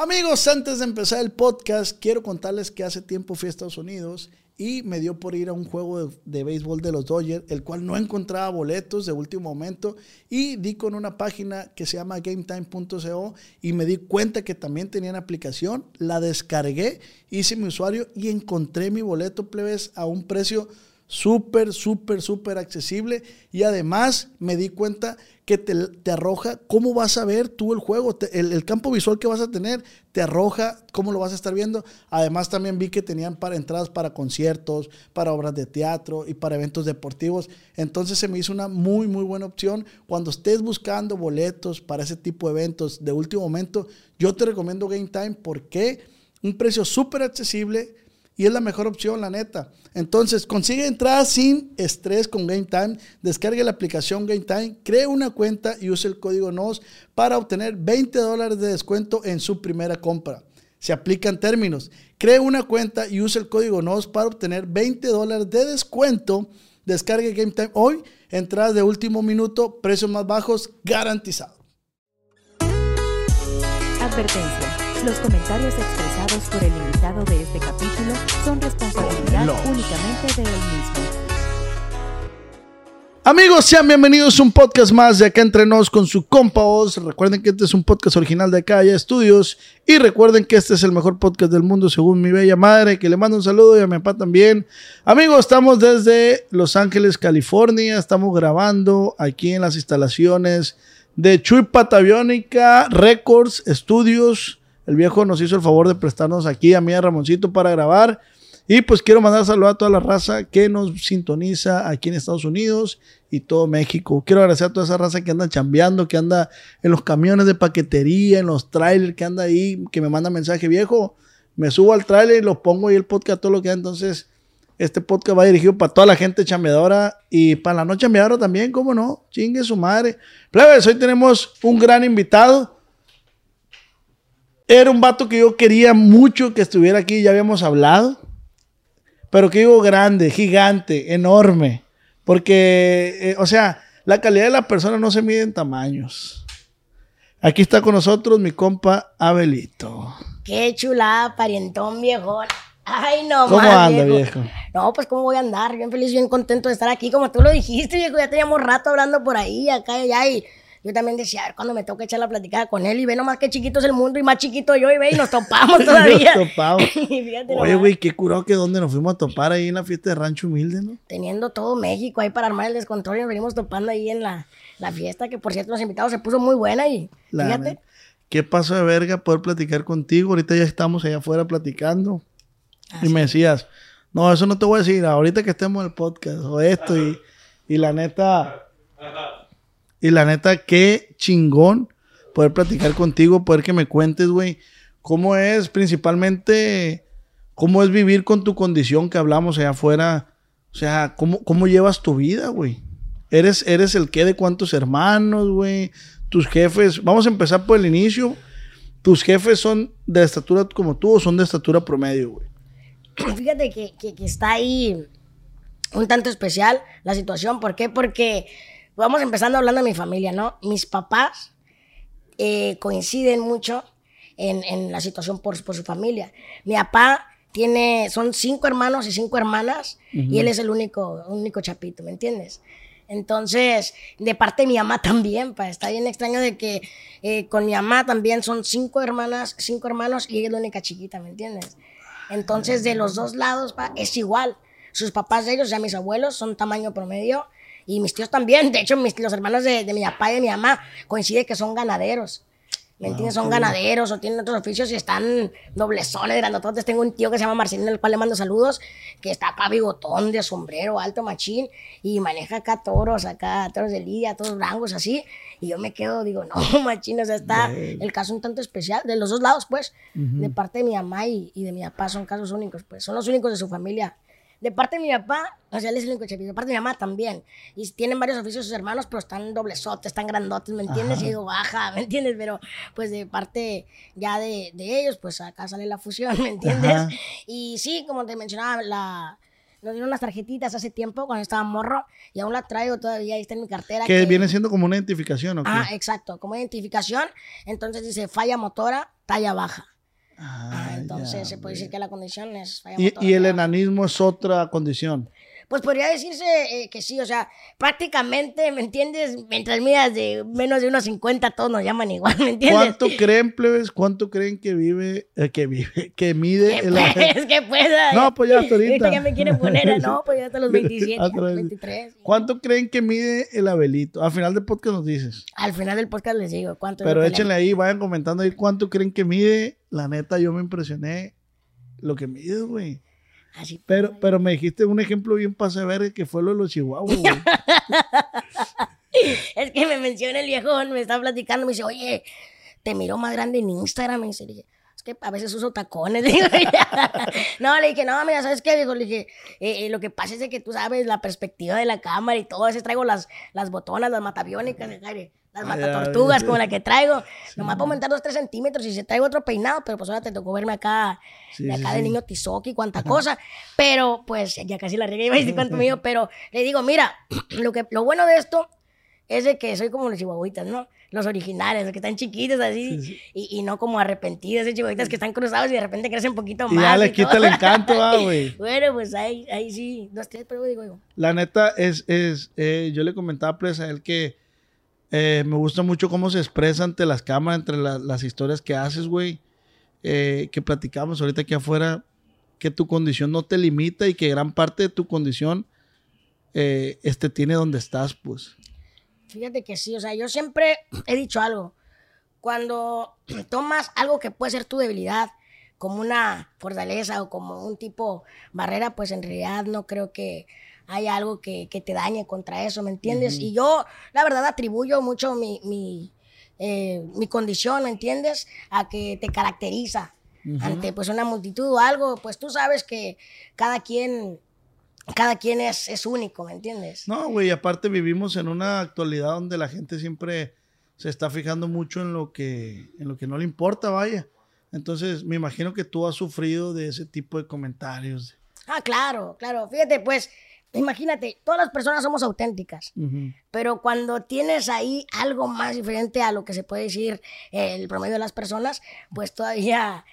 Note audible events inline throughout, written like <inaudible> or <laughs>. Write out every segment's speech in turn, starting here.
Amigos, antes de empezar el podcast, quiero contarles que hace tiempo fui a Estados Unidos y me dio por ir a un juego de, béisbol de los Dodgers, el cual no encontraba boletos de último momento y di con una página que se llama gametime.co y me di cuenta que también tenían aplicación, la descargué, hice mi usuario y encontré mi boleto plebes a un precio súper, súper, súper accesible y además me di cuenta que te, te, arroja cómo vas a ver tú el juego, el, el, campo visual que vas a tener, te arroja cómo lo vas a estar viendo. Además también vi que tenían para entradas para conciertos, para obras de teatro y para eventos deportivos. Entonces se me hizo una muy, muy buena opción. Cuando estés buscando boletos para ese tipo de eventos de último momento, yo te recomiendo Game Time porque un precio súper accesible y es la mejor opción, la neta. Entonces, consigue entradas sin estrés con Game Time. Descargue la aplicación Game Time, cree una cuenta y use el código NOS para obtener 20 dólares de descuento en su primera compra. Se aplican términos. Cree una cuenta y use el código NOS para obtener 20 dólares de descuento. Descargue Game Time hoy. Entradas de último minuto, precios más bajos, garantizado. Advertencia. Los comentarios expresados por el invitado de este capítulo son responsabilidad Los. únicamente de él mismo. Amigos, sean bienvenidos a un podcast más de Acá Entre Nos con su compa Oz. Recuerden que este es un podcast original de Acá Estudios. Y recuerden que este es el mejor podcast del mundo según mi bella madre, que le mando un saludo y a mi papá también. Amigos, estamos desde Los Ángeles, California. Estamos grabando aquí en las instalaciones de Chuy Pataviónica Records Studios. El viejo nos hizo el favor de prestarnos aquí a mí, a Ramoncito, para grabar. Y pues quiero mandar saludos a toda la raza que nos sintoniza aquí en Estados Unidos y todo México. Quiero agradecer a toda esa raza que anda chambeando, que anda en los camiones de paquetería, en los trailers, que anda ahí, que me manda mensaje viejo. Me subo al trailer y lo pongo ahí el podcast, todo lo que da. Entonces, este podcast va dirigido para toda la gente chambeadora y para la no chambeadora también, ¿cómo no? Chingue su madre. Plebes, hoy tenemos un gran invitado. Era un vato que yo quería mucho que estuviera aquí, ya habíamos hablado. Pero que digo grande, gigante, enorme. Porque, eh, o sea, la calidad de la persona no se mide en tamaños. Aquí está con nosotros mi compa Abelito. Qué chulada, parientón viejón. Ay, no ¿Cómo más, anda, viejo? No, pues cómo voy a andar, bien feliz, bien contento de estar aquí, como tú lo dijiste, viejo, ya teníamos rato hablando por ahí, acá y allá, y yo también decía, a ver, cuando me toca echar la platicada con él, y ve nomás qué chiquito es el mundo, y más chiquito yo, y ve, y nos topamos <laughs> todavía. Nos topamos. <laughs> Oye, güey, qué curado que donde nos fuimos a topar ahí en la fiesta de Rancho Humilde, ¿no? Teniendo todo México ahí para armar el descontrol, y nos venimos topando ahí en la, la fiesta, que por cierto los invitados se puso muy buena, y La fíjate. Qué paso de verga poder platicar contigo. Ahorita ya estamos allá afuera platicando. y me decías, no, eso no te voy a decir. Ahorita que estemos en el podcast o esto. Y, y la neta, y la neta, qué chingón poder platicar contigo, poder que me cuentes, güey, cómo es principalmente, cómo es vivir con tu condición que hablamos allá afuera. O sea, cómo, cómo llevas tu vida, güey. ¿Eres, ¿Eres el qué de cuántos hermanos, güey? Tus jefes. Vamos a empezar por el inicio. ¿Tus jefes son de estatura como tú o son de estatura promedio, güey? <clears throat> Fíjate que, que- que está ahí un tanto especial la situación. ¿Por qué? Porque vamos empezando hablando de mi familia, ¿no? Mis papás eh, coinciden mucho en, en la situación por, por su familia. Mi papá tiene, son cinco hermanos y cinco hermanas y él es el único, único chapito, ¿me entiendes? Entonces, de parte de mi mamá <laughs> también, pa, está bien extraño de que eh, con mi mamá también son cinco hermanas, cinco hermanos y ella es la única chiquita, ¿me entiendes? Entonces, de los dos lados, pa, es igual. Sus papás de ellos, o sea, mis abuelos, son tamaño promedio y mis tíos también. De hecho, mis, los hermanos de, de mi papá y de mi mamá coincide que son ganaderos. ¿Me entiendes? Son ganaderos o tienen otros oficios y están doblezones, grandototes. Tengo un tío que se llama Marcelino, al cual le mando saludos, que está acá bigotón de sombrero, alto machín, y maneja acá toros, acá toros de lidia, todos rangos así. Y yo me quedo, digo, <laughs> no, machín, o sea, está el caso un tanto especial, de los dos lados, pues, de parte de mi mamá y, y de mi papá, son casos únicos, pues, son los únicos de su familia de parte de mi papá, o sea, él es el único. De parte de mi mamá también. Y tienen varios oficios sus hermanos, pero están doblesotes, están grandotes, ¿me entiendes? Y digo, baja, ¿me entiendes? Pero pues de parte ya de, de ellos, pues acá sale la fusión, ¿me entiendes? Ajá. Y sí, como te mencionaba, la, nos dieron unas tarjetitas hace tiempo cuando estaba morro y aún la traigo todavía, ahí está en mi cartera. Que viene siendo como una identificación, ¿o qué? Ah, exacto, como identificación. Entonces dice falla motora, talla baja. Ah, entonces ya, se puede decir que la condición es Y, y el enanismo es otra condición. Pues podría decirse eh, que sí, o sea, prácticamente, ¿me entiendes? Mientras midas de menos de unos 50, todos nos llaman igual, ¿me entiendes? ¿Cuánto creen, plebes? ¿Cuánto creen que vive, eh, que vive, que mide Que el pues, que pueda. No, pues ya hasta <laughs> ahorita. ya me quieren poner, a- no, <laughs> pues ya hasta los 27, Hasta los- 23. ¿Cuánto creen que mide el Abelito? Al final del podcast nos dices. Al final del podcast les digo cuánto es Pero que échenle ahí, vayan comentando ahí cuánto creen que mide. La neta, yo me impresioné lo que mide, güey. Así, Pero, pero me dijiste un ejemplo bien pase ver que fue lo de los chihuahuas, güey. <laughs> Es que me menciona el viejón, me está platicando, me dice, oye, te miro más grande en Instagram. Me dice, le dije, es que a veces uso tacones. <laughs> <laughs> No, le dije, no, mira, ¿sabes qué, viejo? Le dije, eh, eh, lo que pasa es que tú sabes la perspectiva de la cámara y todo. A veces traigo las, las botonas, las matabiónicas, las Ah, matatortugas, como la que traigo. Nomás puedo aumentar dos, tres centímetros y se traigo otro peinado, pero pues ahora te tocó verme acá, Sí, de sí, acá de sí. niño tizoki, cuánta cosa. Pero pues ya casi la regué, iba a decir cuánto mío, <laughs> pero le digo, mira, <clears throat> lo, que, lo bueno de esto es de que soy como los chihuahuitas, ¿no? Los originales, los que están chiquitos así, Y, y no como arrepentidos, esos chihuahuitas que están cruzados y de repente crecen un poquito Y más. ya le y todo. quita el encanto, ah, <laughs> güey. Bueno, pues ahí, ahí sí, dos, tres, pero digo yo. La neta es, es eh, yo le comentaba pues, a él que eh, me gusta mucho cómo se expresa ante las cámaras, entre la- las historias que haces, güey. Eh, que platicamos ahorita aquí afuera, que tu condición no te limita y que gran parte de tu condición eh, este tiene donde estás, pues. Fíjate que sí, o sea, yo siempre he dicho algo. Cuando <clears throat> tomas algo que puede ser tu debilidad como una fortaleza o como un tipo barrera, pues en realidad no creo que haya algo que, que te dañe contra eso, ¿me entiendes? Y yo, la verdad, atribuyo mucho mi, mi, eh, mi condición, ¿me entiendes? A que te caracteriza ante pues una multitud o algo, pues tú sabes que cada quien, cada quien es, es único, ¿me entiendes? No, güey, aparte vivimos en una actualidad donde la gente siempre se está fijando mucho en lo que, en lo que no le importa, vaya. Entonces, me imagino que tú has sufrido de ese tipo de comentarios. Ah, claro, claro. Fíjate, pues, imagínate, todas las personas somos auténticas, pero cuando tienes ahí algo más diferente a lo que se puede decir el promedio de las personas, pues todavía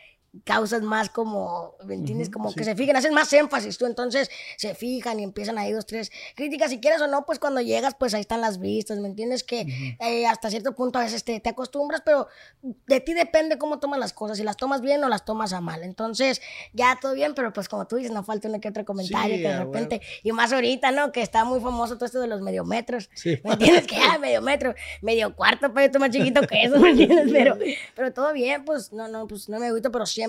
causas más como, ¿me entiendes? Como que se fijan, hacen más énfasis tú, entonces se fijan y empiezan ahí dos, tres críticas, si quieres o no, pues cuando llegas, pues ahí están las vistas, ¿me entiendes? Que eh, hasta cierto punto a veces te, te acostumbras, pero de ti depende cómo tomas las cosas, si las tomas bien o las tomas a mal, entonces ya todo bien, pero pues como tú dices, no falta uno que otro comentario Sí, que de repente, y más ahorita, ¿no? Que está muy famoso todo esto de los mediometros, Sí. ¿me entiendes? Que ya, medio metro, medio cuarto, pero esto más chiquito que eso, ¿me entiendes? <laughs> Pero, pero todo bien, pues no, no, pues no me agüito, pero siempre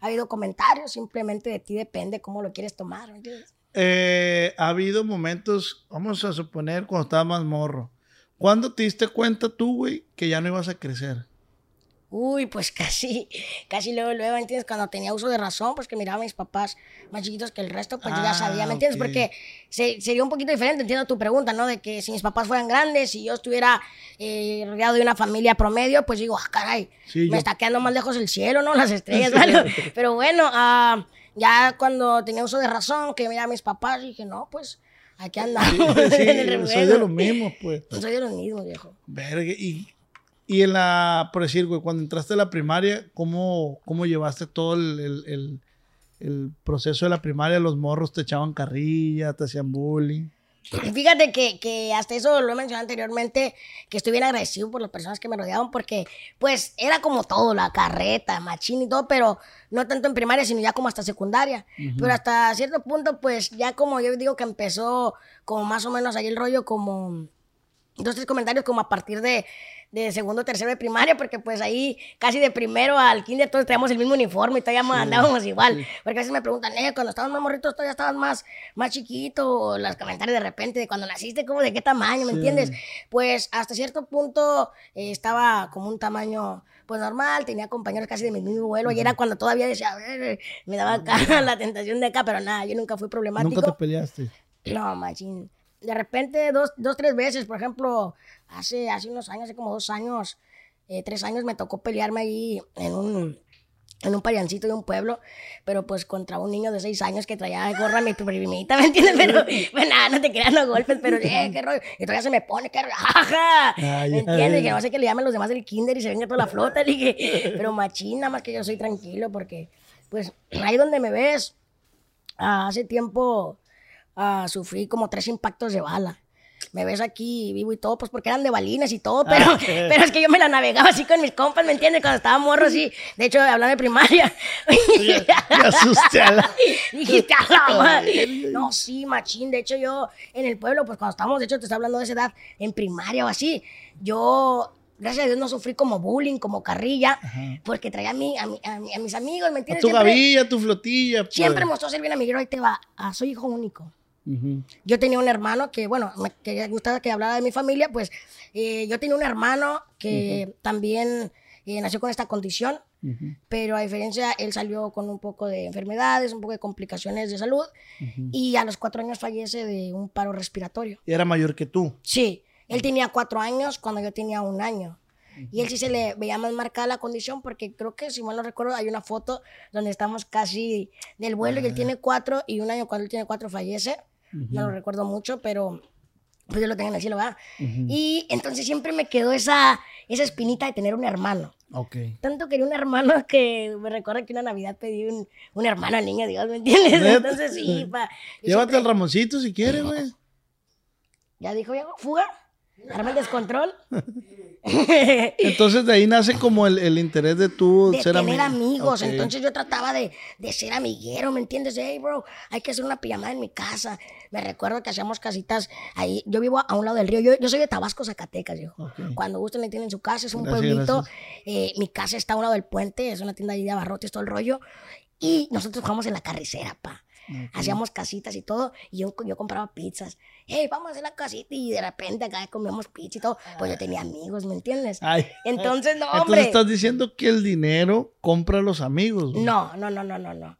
ha habido comentarios, simplemente de ti depende cómo lo quieres tomar. Eh, ha habido momentos, vamos a suponer, cuando estabas más morro. ¿Cuándo te diste cuenta tú, güey, que ya no ibas a crecer? Uy, pues <laughs> casi, casi luego, luego, ¿me entiendes? Cuando tenía uso de razón, pues que miraba a mis papás más chiquitos que el resto, pues yo ya Ah, sabía, ¿me entiendes? Porque se- sería un poquito diferente, entiendo tu pregunta, ¿no? De que si mis papás fueran grandes, si yo estuviera eh, rodeado de una familia promedio, pues digo, ah, caray, Sí, me yo- está quedando más lejos el cielo, ¿no? Las estrellas, <laughs> ¿vale? Pero bueno, ah, ya cuando tenía uso de razón, que miraba a mis papás, dije, no, pues aquí andamos. Sí, <laughs> en el soy de los mismos, pues. Soy de los mismos, viejo. Verga, y, y en la, por decir, güey, cuando entraste a la primaria, ¿cómo, cómo llevaste todo el, el- el- el proceso de la primaria? Los morros te echaban carrilla, te hacían bullying. Fíjate que, que hasta eso lo he mencionado anteriormente, que estoy bien agradecido por las personas que me rodeaban, porque pues era como todo, la carreta, machín y todo, pero no tanto en primaria, sino ya como hasta secundaria. Pero hasta cierto punto, pues ya como yo digo que empezó como más o menos ahí el rollo como dos, tres comentarios como a partir de, de segundo, tercero de primaria, porque pues ahí casi de primero al kinder todos teníamos el mismo uniforme y todavía andábamos igual. Porque a veces me preguntan, eh, cuando estabas más morritos todavía estabas más, más chiquito, los comentarios de repente de cuando naciste, como de qué tamaño, ¿me entiendes? Pues hasta cierto punto eh, estaba como un tamaño pues normal, tenía compañeros casi de mi mismo vuelo, y era cuando todavía decía, a ver, me daba acá <laughs> la tentación de acá, pero nada, yo nunca fui problemático. ¿Nunca te peleaste? No, machín. De repente, dos, dos, tres veces, por ejemplo, hace, hace unos años, hace como dos años, eh, tres años, me tocó pelearme ahí en un, en un pariancito de un pueblo, pero pues contra un niño de seis años que traía gorra mi primita, ¿me entiendes? Pero, <laughs> pues nada, no te crean los golpes, pero eh, qué rollo. Y todavía se me pone, qué raja, ¿me entiendes? Que no sé qué le llamen los demás del kinder y se venga toda la flota, le dije, pero machín, nada más que yo soy tranquilo, porque, pues, ahí donde me ves, hace tiempo uh, sufrí como tres impactos de bala me ves aquí vivo y todo, pues porque eran de balines y todo, pero, ah, <laughs> pero es que yo me la navegaba así con mis compas, ¿me entiendes? Cuando estaba morro así, de hecho, hablando de primaria. <laughs> Me asusté a la... <laughs> Dijiste a la madre. No, sí, machín, de hecho yo en el pueblo, pues cuando estábamos, de hecho te estoy hablando de esa edad, en primaria o así, yo gracias a Dios no sufrí como bullying, como carrilla, porque traía a, mí, a, a, mis amigos, ¿me entiendes? A tu gavilla, tu flotilla. Pues. Siempre mostró ser bien amiguero, ahí te va, ah, soy hijo único. Yo tenía un hermano que, bueno, me gustaba que hablara de mi familia, pues eh, yo tenía un hermano que también eh, nació con esta condición, pero a diferencia, él salió con un poco de enfermedades, un poco de complicaciones de salud, y a los cuatro años fallece de un paro respiratorio. ¿Y era mayor que tú? Sí, él tenía cuatro años cuando yo tenía un año. Y él sí se le veía más marcada la condición porque creo que, si mal no recuerdo, hay una foto donde estamos casi del vuelo y él tiene cuatro y un año cuando él tiene cuatro fallece no lo recuerdo mucho, pero pues yo lo tengo en el cielo, ¿verdad? Y entonces siempre me quedó esa, esa espinita de tener un hermano. Ok. Tanto quería un hermano <laughs> que me recuerda que una Navidad pedí un, un hermano al niño Dios, ¿me entiendes? Entonces sí, <laughs> pa. Llévate al Ramoncito si quieres, güey. ¿Ya dijo, ya, fuga? ¿Arma el descontrol? <laughs> Entonces de ahí nace como el, el interés de tú de ser tener amigos. Entonces yo trataba de, de, ser amiguero, ¿me entiendes? Hey, bro, hay que hacer una pijamada en mi casa. Me recuerdo que hacíamos casitas ahí. Yo vivo a un lado del río. Yo, yo soy de Tabasco, Zacatecas, yo. Cuando gusten le tienen su casa, es un pueblito. Eh, mi casa está a un lado del puente, es una tienda ahí de abarrotes, todo el rollo. Y nosotros jugamos en la carretera, pa. Hacíamos casitas y todo, y yo, yo compraba pizzas. Hey, vamos a hacer la casita, y de repente acá comíamos pizza y todo. Pues yo tenía amigos, ¿me entiendes? entonces, no, hombre. Entonces estás diciendo que el dinero compra a los amigos. No, no, no, no, no, no.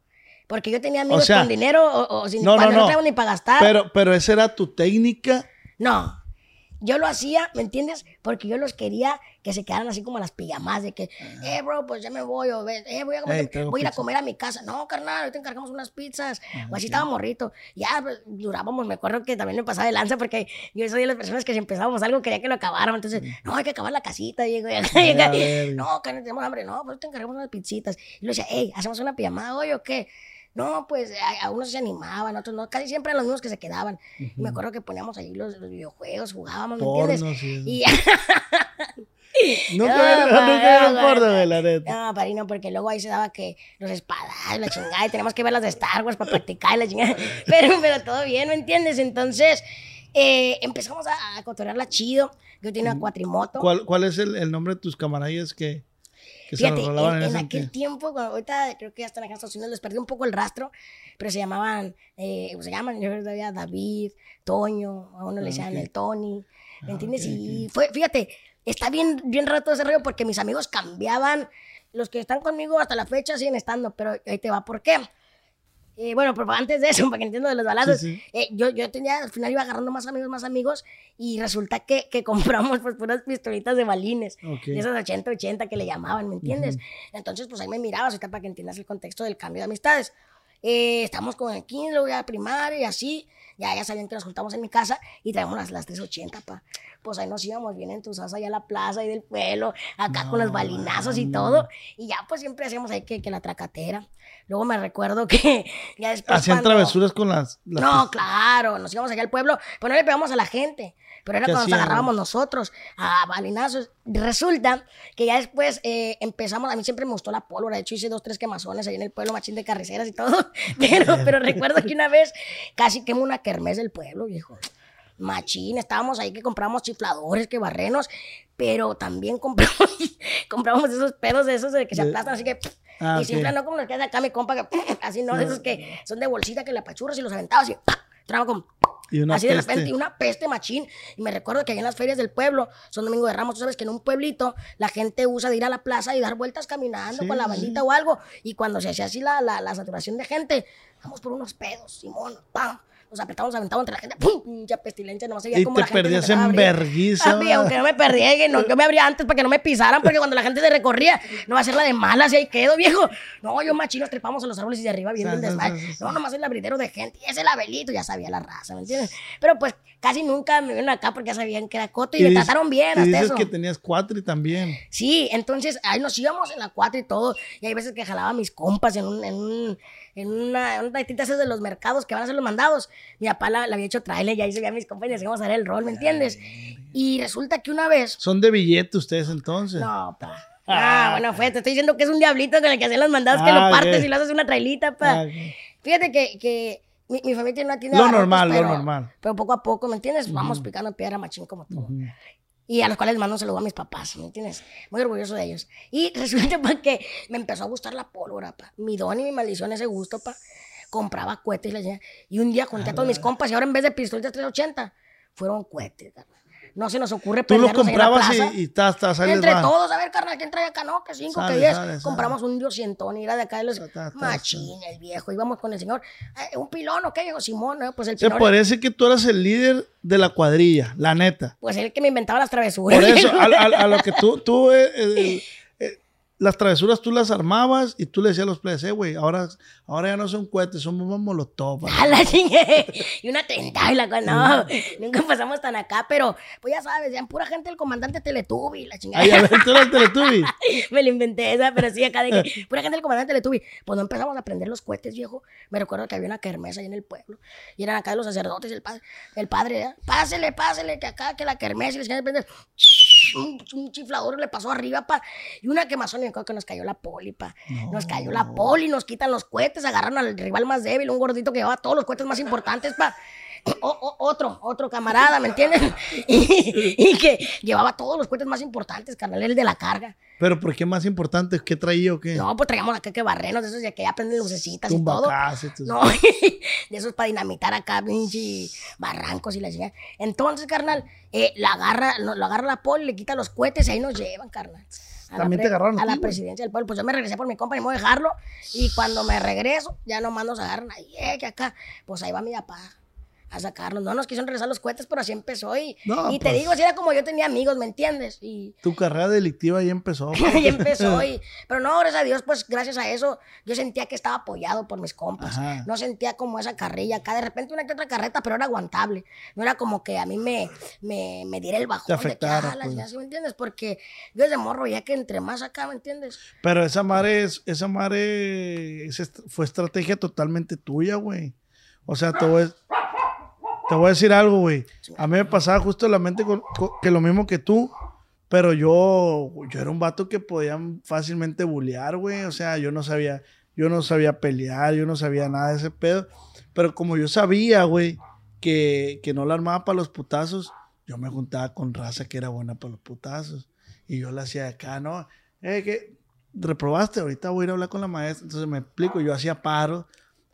Porque yo tenía amigos con dinero o, sin no, no, no. ni para gastar. Pero, pero esa era tu técnica. No, yo lo hacía, ¿me entiendes? Porque yo los quería que se quedaran así como las pijamas, de que, eh, bro, pues ya me voy, o eh, voy, a, voy a ir a comer a mi casa. No, carnal, ahorita encargamos unas pizzas. o así estaba morrito. Ya pues, durábamos, me acuerdo que también me pasaba de lanza porque yo soy de las personas que si empezábamos algo quería que lo acabáramos. Entonces, no, hay que acabar la casita. Y, <laughs> no, carnal, tenemos hambre. No, pues te encargamos unas pizzitas. Y lo decía, hey, ¿hacemos una pijamada hoy o qué? No, pues a, unos se animaban, a otros no. Casi siempre eran los mismos que se quedaban. Me acuerdo que poníamos ahí los, videojuegos, jugábamos, ¿me entiendes? Y... <laughs> <laughs> nunca vieron no, porno, de la neta. No, parino, porque luego ahí se daba que los espadas, la chingada, y tenemos que ver las de Star Wars para practicar la chingada. <laughs> Pero, pero todo bien, ¿me entiendes? Entonces, eh, empezamos a, a chido. Yo tenía una cuatrimoto. ¿Cuál, cuál es el, el nombre de tus camaradas que, Fíjate, en, aquel tiempo, ahorita creo que ya están acá en Estados Unidos, les perdí un poco el rastro, pero se llamaban, eh, se llaman, yo todavía David, Toño, a uno le decían el Tony, ¿me ah, entiendes? y fue, fíjate, está bien, bien rato ese rollo porque mis amigos cambiaban, los que están conmigo hasta la fecha siguen estando, pero ahí te va, ¿por qué? Eh, bueno, pero antes de eso, <laughs> para que entiendan de los balazos, eh, yo, yo tenía, al final iba agarrando más amigos, más amigos, y resulta que, que <laughs> compramos pues puras pistolitas de balines, de esas 80-80 que le llamaban, ¿me entiendes? Entonces, pues ahí me mirabas, ahorita para que entiendas el contexto del cambio de amistades. Eh, estamos con el 15, luego ya primaria y así, ya, ya sabían que nos juntamos en mi casa y traemos las, las 380, pa. Pues ahí nos íbamos bien entusiasmados allá a la plaza y del pueblo, acá con los balinazos y todo, y ya pues siempre hacíamos ahí que, que la tracatera. Luego me recuerdo <laughs> que ya después. Hacían travesuras con las, No, claro, nos íbamos allá al pueblo, pero no le pegamos a la gente. Pero era cuando nos agarrábamos nosotros a balinazos. Resulta que ya después eh, empezamos, a mí siempre me gustó la pólvora, de hecho hice dos, tres quemazones ahí en el pueblo, machín de carreceras y todo. <laughs> Pero, pero <laughs> recuerdo que una vez casi quemó una kermés del pueblo, viejo. machín. Estábamos ahí que compramos chifladores, que barrenos, pero también compramos, <laughs> compramos esos pedos de esos de que se aplastan así que... Ah, y ok. siempre no como los que hace acá mi compa, que así no, de esos que son de bolsita que la apachurras y los aventabas y traba como... Y una así de repente, y una peste machín. Y me recuerdo que ahí en las ferias del pueblo, son Domingo de Ramos, tú sabes que en un pueblito la gente usa de ir a la plaza y dar vueltas caminando Sí, con la sí. bandita o algo. Y cuando se hacía así la, la, la saturación de gente, vamos por unos pedos, Simón, ¡pam! Nos apretamos, aventamos entre la gente, ¡pum! Pinche pestilencia, no se veía Y te la gente se perdías empezaba a en verguiza, Papi, aunque no me perdí, que no, yo me abría antes para que no me pisaran, porque cuando la gente se recorría, no va a ser la de malas y ahí quedo, viejo. No, yo machino trepamos a los árboles y de arriba viendo el sí. No, nomás el abridero de gente. Y ese labelito ya sabía la raza, ¿me entiendes? Pero pues casi nunca me vieron acá porque ya sabían que era coto y, me dices- trataron bien Y hasta dices eso. que tenías cuatro y también. Sí, entonces ahí nos íbamos en la 4 y todo. Y hay veces que jalaba a mis compas en un, en un, en una, una esas de los mercados que van a hacer los mandados. Mi papá la, la había hecho trailer y ahí se veía a mis compas y les íbamos a dar el rol, ¿me entiendes? Y resulta que una vez. Son de billete ustedes entonces. No, pa. Ah, bueno, fue, te estoy diciendo que es un diablito con el que hacen los mandados que Ah, lo partes ok. y lo haces una trailita, pa. Ah. Fíjate que, que mi, mi familia tiene una tienda Lo de normal, lo pero- normal. Pero poco a poco, ¿me entiendes? Vamos picando piedra machín como todo. Y a los cuales mando un saludo a mis papás, ¿me entiendes? Muy orgulloso de ellos. Y <laughs> resulta pa, que me empezó a gustar la pólvora, pa. Mi don y mi maldición, ese gusto, pa. Compraba cohetes. Y un día junté a todos mis compas y ahora en vez de pistolas 380, fueron cohetes, carnal. No se nos ocurre Tú los en la comprabas plaza. y, y ahí les Entre va. todos, a ver, carnal, ¿quién trae acá? No, que cinco, Sale, que diez. sale, sale. Compramos un diosientón y era de acá de los Ta, ta, ta, machín, el viejo. Íbamos con el señor. "Eh, ¿Un pilón o qué? Dijo Simón, ¿no? Pues el Se pilón. parece que tú eras el líder de la cuadrilla, la neta. Pues el que me inventaba las travesuras. Por eso, <laughs> a, a- a lo que tú, tú eh, eh, <laughs> eh, las travesuras tú las armabas y tú le decías a los players, eh, güey, ahora, ahora ya no son cohetes, son bombas molotov. <laughs> A la. Y una tentada y la. No, nunca pasamos tan acá, pero pues ya sabes, ya pura gente el comandante Teletubi, la chingada. Ay, a ver, tú eras el Teletubby. <laughs> Me lo inventé esa, pero sí, acá de que pura gente del comandante Teletubi. Pues no empezamos a prender los cohetes, viejo. Me recuerdo que había una kermesa ahí en el pueblo. Y eran acá los sacerdotes, el padre, el padre, ¿eh? pásele, pásele, que acá, que la kermesa y les prender. Un, un chiflador le pasó arriba, pa. Y una quemazón, y me acuerdo que nos cayó la poli, pa. Nos cayó la poli, nos quitan los cohetes, agarran al rival más débil, un gordito que llevaba todos los cohetes más importantes, pa. O- o- otro, otro camarada, ¿me entiendes? <laughs> Y, y que llevaba todos los cohetes más importantes, carnal, el de la carga. Pero ¿por qué más importante? ¿Qué traía o qué? No, pues traíamos acá que barrenos, de esos de que ya prenden lucecitas y todo. Tus- No, <laughs> de esos para dinamitar acá, pinche barrancos y la chingada. Entonces, carnal, eh, la agarra, lo, lo agarra la poli, le quita los cohetes y ahí nos llevan, carnal. A También te agarraron a la presidencia del pueblo. Pues yo me regresé por mi compa y me voy a dejarlo. Y cuando me regreso, ya nomás nos agarran ahí, eh, que acá. Pues ahí va mi papá a sacarnos. No nos quisieron regresar los cohetes, pero así empezó. Y, No, y te pues. digo, así era como yo tenía amigos, ¿me entiendes? Y, Tu carrera delictiva ahí empezó. <laughs> y empezó. Y, <laughs> pero no, gracias a Dios, pues gracias a eso, yo sentía que estaba apoyado por mis compas. Ajá. No sentía como esa carrilla acá. De repente una que otra carreta, pero era aguantable. No era como que a mí me, me, me diera el bajón Te afectara, de que, ah, pues. chingada, ¿sí me entiendes? Porque yo desde morro ya que entre más acá, ¿me entiendes? Pero esa madre, es- esa madre est- fue estrategia totalmente tuya, güey. O sea, voy, a- te voy a decir algo, güey. A mí me pasaba justo la mente con- con- que lo mismo que tú, pero yo, yo era un vato que podía fácilmente bullear, güey. O sea, yo no sabía, yo no sabía pelear, yo no sabía nada de ese pedo. Pero como yo sabía, güey, que, que no la armaba para los putazos, yo me juntaba con raza que era buena para los putazos. Y yo la hacía de acá, ¿no? Eh, que reprobaste, ahorita voy a ir a hablar con la maestra. Entonces me explico, yo hacía paro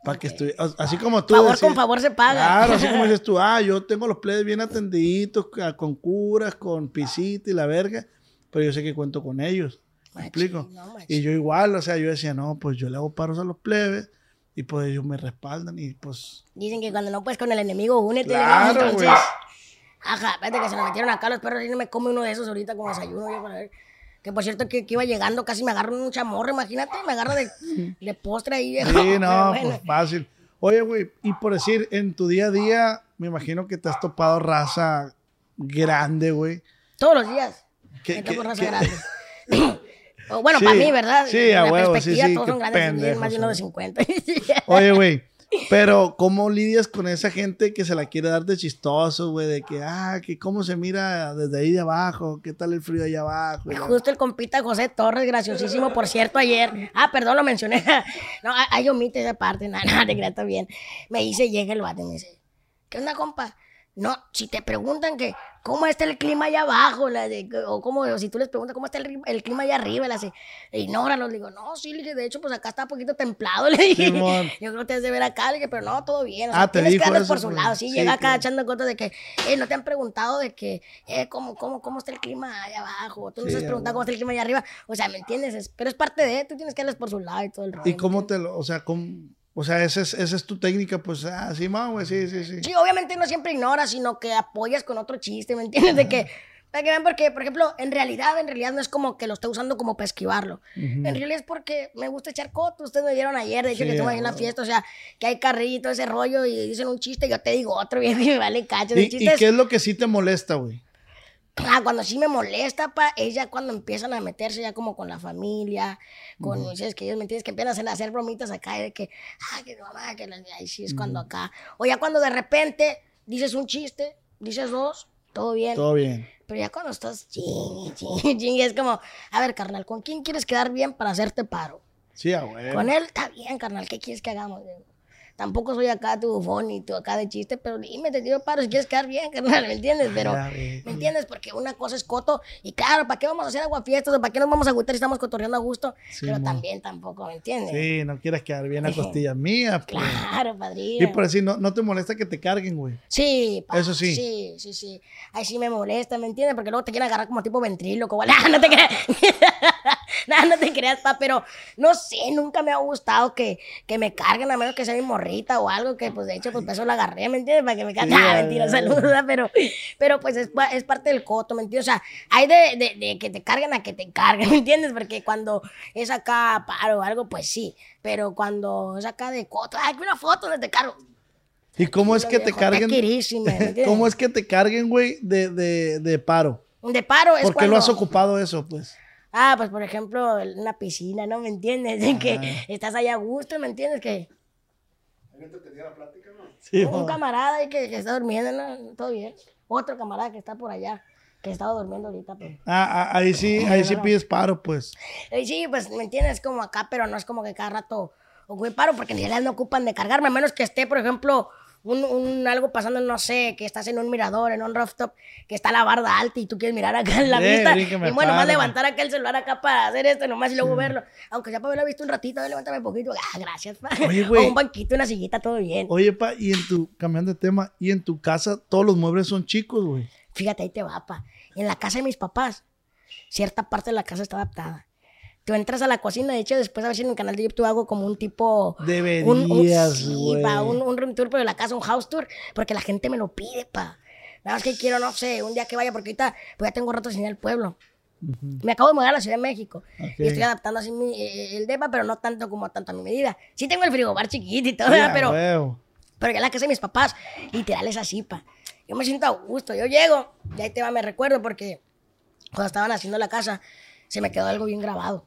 para que estuviera, así como tú. favor con favor se paga. Claro, así como <laughs> dices tú, ah, yo tengo los plebes bien atendiditos, con curas, con pisita y la verga, pero yo sé que cuento con ellos. ¿Me explico? no. Y yo igual, o sea, yo decía, no, pues yo le hago paros a los plebes y pues ellos me respaldan y pues... Dicen que cuando no puedes con el enemigo, únete. Claro. Ajá, espérate que se nos metieron acá los perros y no me come uno de esos ahorita con desayuno. yo, para ver. Que por cierto que, que iba llegando, casi me agarro un chamorro, imagínate, me agarro de, de postre ahí. Sí, <laughs> no, bueno. pues fácil. Oye, güey, y por decir, en tu día a día, me imagino que te has topado raza grande, güey. Todos los días. ¿Qué- Me topo qué- raza qué- grande. <laughs> O bueno, Sí, para mí, ¿verdad? sí, a huevo, sí, sí, todos son grandes, más de uno de sí. <laughs> 50. Oye, güey, pero ¿cómo lidias con esa gente que se la quiere dar de chistoso, güey? De que, ah, que cómo se mira desde ahí de abajo, qué tal el frío allá abajo. Y Justo el compita José Torres, graciosísimo, por cierto, ayer. Ah, perdón, lo mencioné. <laughs> No, ah, ahí omite esa parte, nada, nada, está bien. Me dice, llega el vato y me dice, ¿qué onda, compa? No, si te preguntan que cómo está el clima allá abajo, la de- o cómo, o si tú les preguntas cómo está el, clima allá arriba, la de, ignóralos, le digo, no, sí, le dije, de hecho, pues acá está un poquito templado, <laughs> le dije, yo creo que te has de ver acá, le dije, pero no, todo bien, o Ah, sea, te tienes dijo que eso, por su pues. lado, sí, Sí, llega acá claro. echando cuentas de que, eh, no te han preguntado de que, eh, cómo, cómo, cómo está el clima allá abajo, tú nos Sí, has preguntado cómo está el clima allá arriba, o sea, ¿me entiendes? Es- pero es parte de, tú tienes que darles por su lado y todo el rollo. ¿Y cómo te lo, o sea, cómo, o sea, esa es, esa es tu técnica, pues, ah, sí, ma, güey, sí, sí, sí. Sí, obviamente no siempre ignoras, sino que apoyas con otro chiste, ¿me entiendes? De que, para que vean, porque, por ejemplo, en realidad, en realidad no es como que lo esté usando como para esquivarlo. En realidad es porque me gusta echar coto. Ustedes me vieron ayer, de hecho, Sí, que estuve ahí en la fiesta, o sea, que hay carrito, ese rollo, y dicen un chiste, y yo te digo otro, <laughs> y me vale cacho. ¿Y, y qué es lo que sí te molesta, güey? Ah, cuando sí me molesta, pa, es ya cuando empiezan a meterse ya como con la familia, con, ¿sabes? que ellos me entiendes? Que empiezan a hacer, bromitas acá, de que, ah, que mamá, que la, ahí sí es cuando acá. O ya cuando de repente dices un chiste, dices dos, todo bien. Todo bien. Pero ya cuando estás ching, ching, <laughs> ching, es como, a ver, carnal, ¿con quién quieres quedar bien para hacerte paro? Sí, a güey. Con él está bien, carnal, ¿qué quieres que hagamos? Digo, Tampoco soy acá tu bufón ni tú acá de chiste, pero dime, te tiro paro si quieres quedar bien, <laughs> carnal, ¿me entiendes? Pero, güey. ¿me entiendes? Porque una cosa es coto, y claro, ¿para qué vamos a hacer aguafiestas? o ¿Para qué nos vamos a gustar si estamos cotorreando a gusto? Sí, pero mo. también tampoco, ¿me entiendes? Sí, no quieres quedar bien a <laughs> costillas mías, pues. Claro, padrino. Y por decir, no, no te molesta que te carguen, güey. Sí, pa, Eso sí. Sí, sí, sí. Ahí sí me molesta, ¿me entiendes? Porque luego te quieren agarrar como tipo ventríloco. igual. <laughs> Ah, no te creas. <laughs> no, no te creas, pa, pero no sé, nunca me ha gustado que, que me carguen, a menos que sea mi morrita o algo, que pues de hecho, pues por eso la agarré, ¿me entiendes? Para que me carguen. Ah, ya, mentira, ya, saluda, pero, pero pues es, es parte del coto, ¿me entiendes? O sea, hay de, de, de que te carguen a que te carguen, <laughs> ¿me entiendes? Porque cuando es acá paro o algo, pues sí. Pero cuando es acá de coto, ay, que una foto donde te cargo. ¿Y cómo es que te carguen? <laughs> ¿Cómo es que te carguen, güey, de, de, de paro? De paro es ¿Por qué cuando... lo has ocupado eso, pues? Ah, pues por ejemplo, en una piscina, ¿no? ¿Me entiendes? En que estás allá a gusto, ¿me entiendes? Que Sí, un camarada ahí que, que está durmiendo, ¿no? Todo bien. Otro camarada que está por allá, que estaba durmiendo ahorita, pues. Ah, ah, ahí sí, ahí sí pides paro, pues. Y sí, pues, ¿me entiendes? Como acá, pero no es como que cada rato ocupe paro, porque en realidad no ocupan de cargarme, a menos que esté, por ejemplo, un, un- algo pasando, no sé, que estás en un mirador, en un rooftop, que está la barda alta y tú quieres mirar acá en la vista. Y bueno, más paro. levantar acá el celular acá para hacer esto, nomás y luego verlo. Aunque ya para haberlo visto un ratito, levántame un poquito. Ah, gracias, pa. Oye, güey. O un banquito, una sillita, todo bien. Oye, pa, y en tu, cambiando de tema, y en tu casa todos los muebles son chicos, güey. Fíjate, ahí te va, pa. En la casa de mis papás, cierta parte de la casa está adaptada. Tú entras a la cocina, de hecho, después a ver si en el canal de YouTube hago como un tipo... Deberías, sí, güey. pa, un, un room tour por la casa, un house tour, porque la gente me lo pide, pa. Nada más que quiero, no sé, un día que vaya, porque ahorita pues ya tengo rato sin ir al pueblo. Me acabo de mudar a la Ciudad de México y estoy adaptando así mi- eh, el depa, pero no tanto como tanto a mi medida. Sí tengo el frigobar chiquito y todo, Sí, a pero, pero ya la casa de mis papás, literal es así, pa. Yo me siento a gusto. Yo llego, y ahí te va, me recuerdo, porque cuando estaban haciendo la casa, se me quedó algo bien grabado.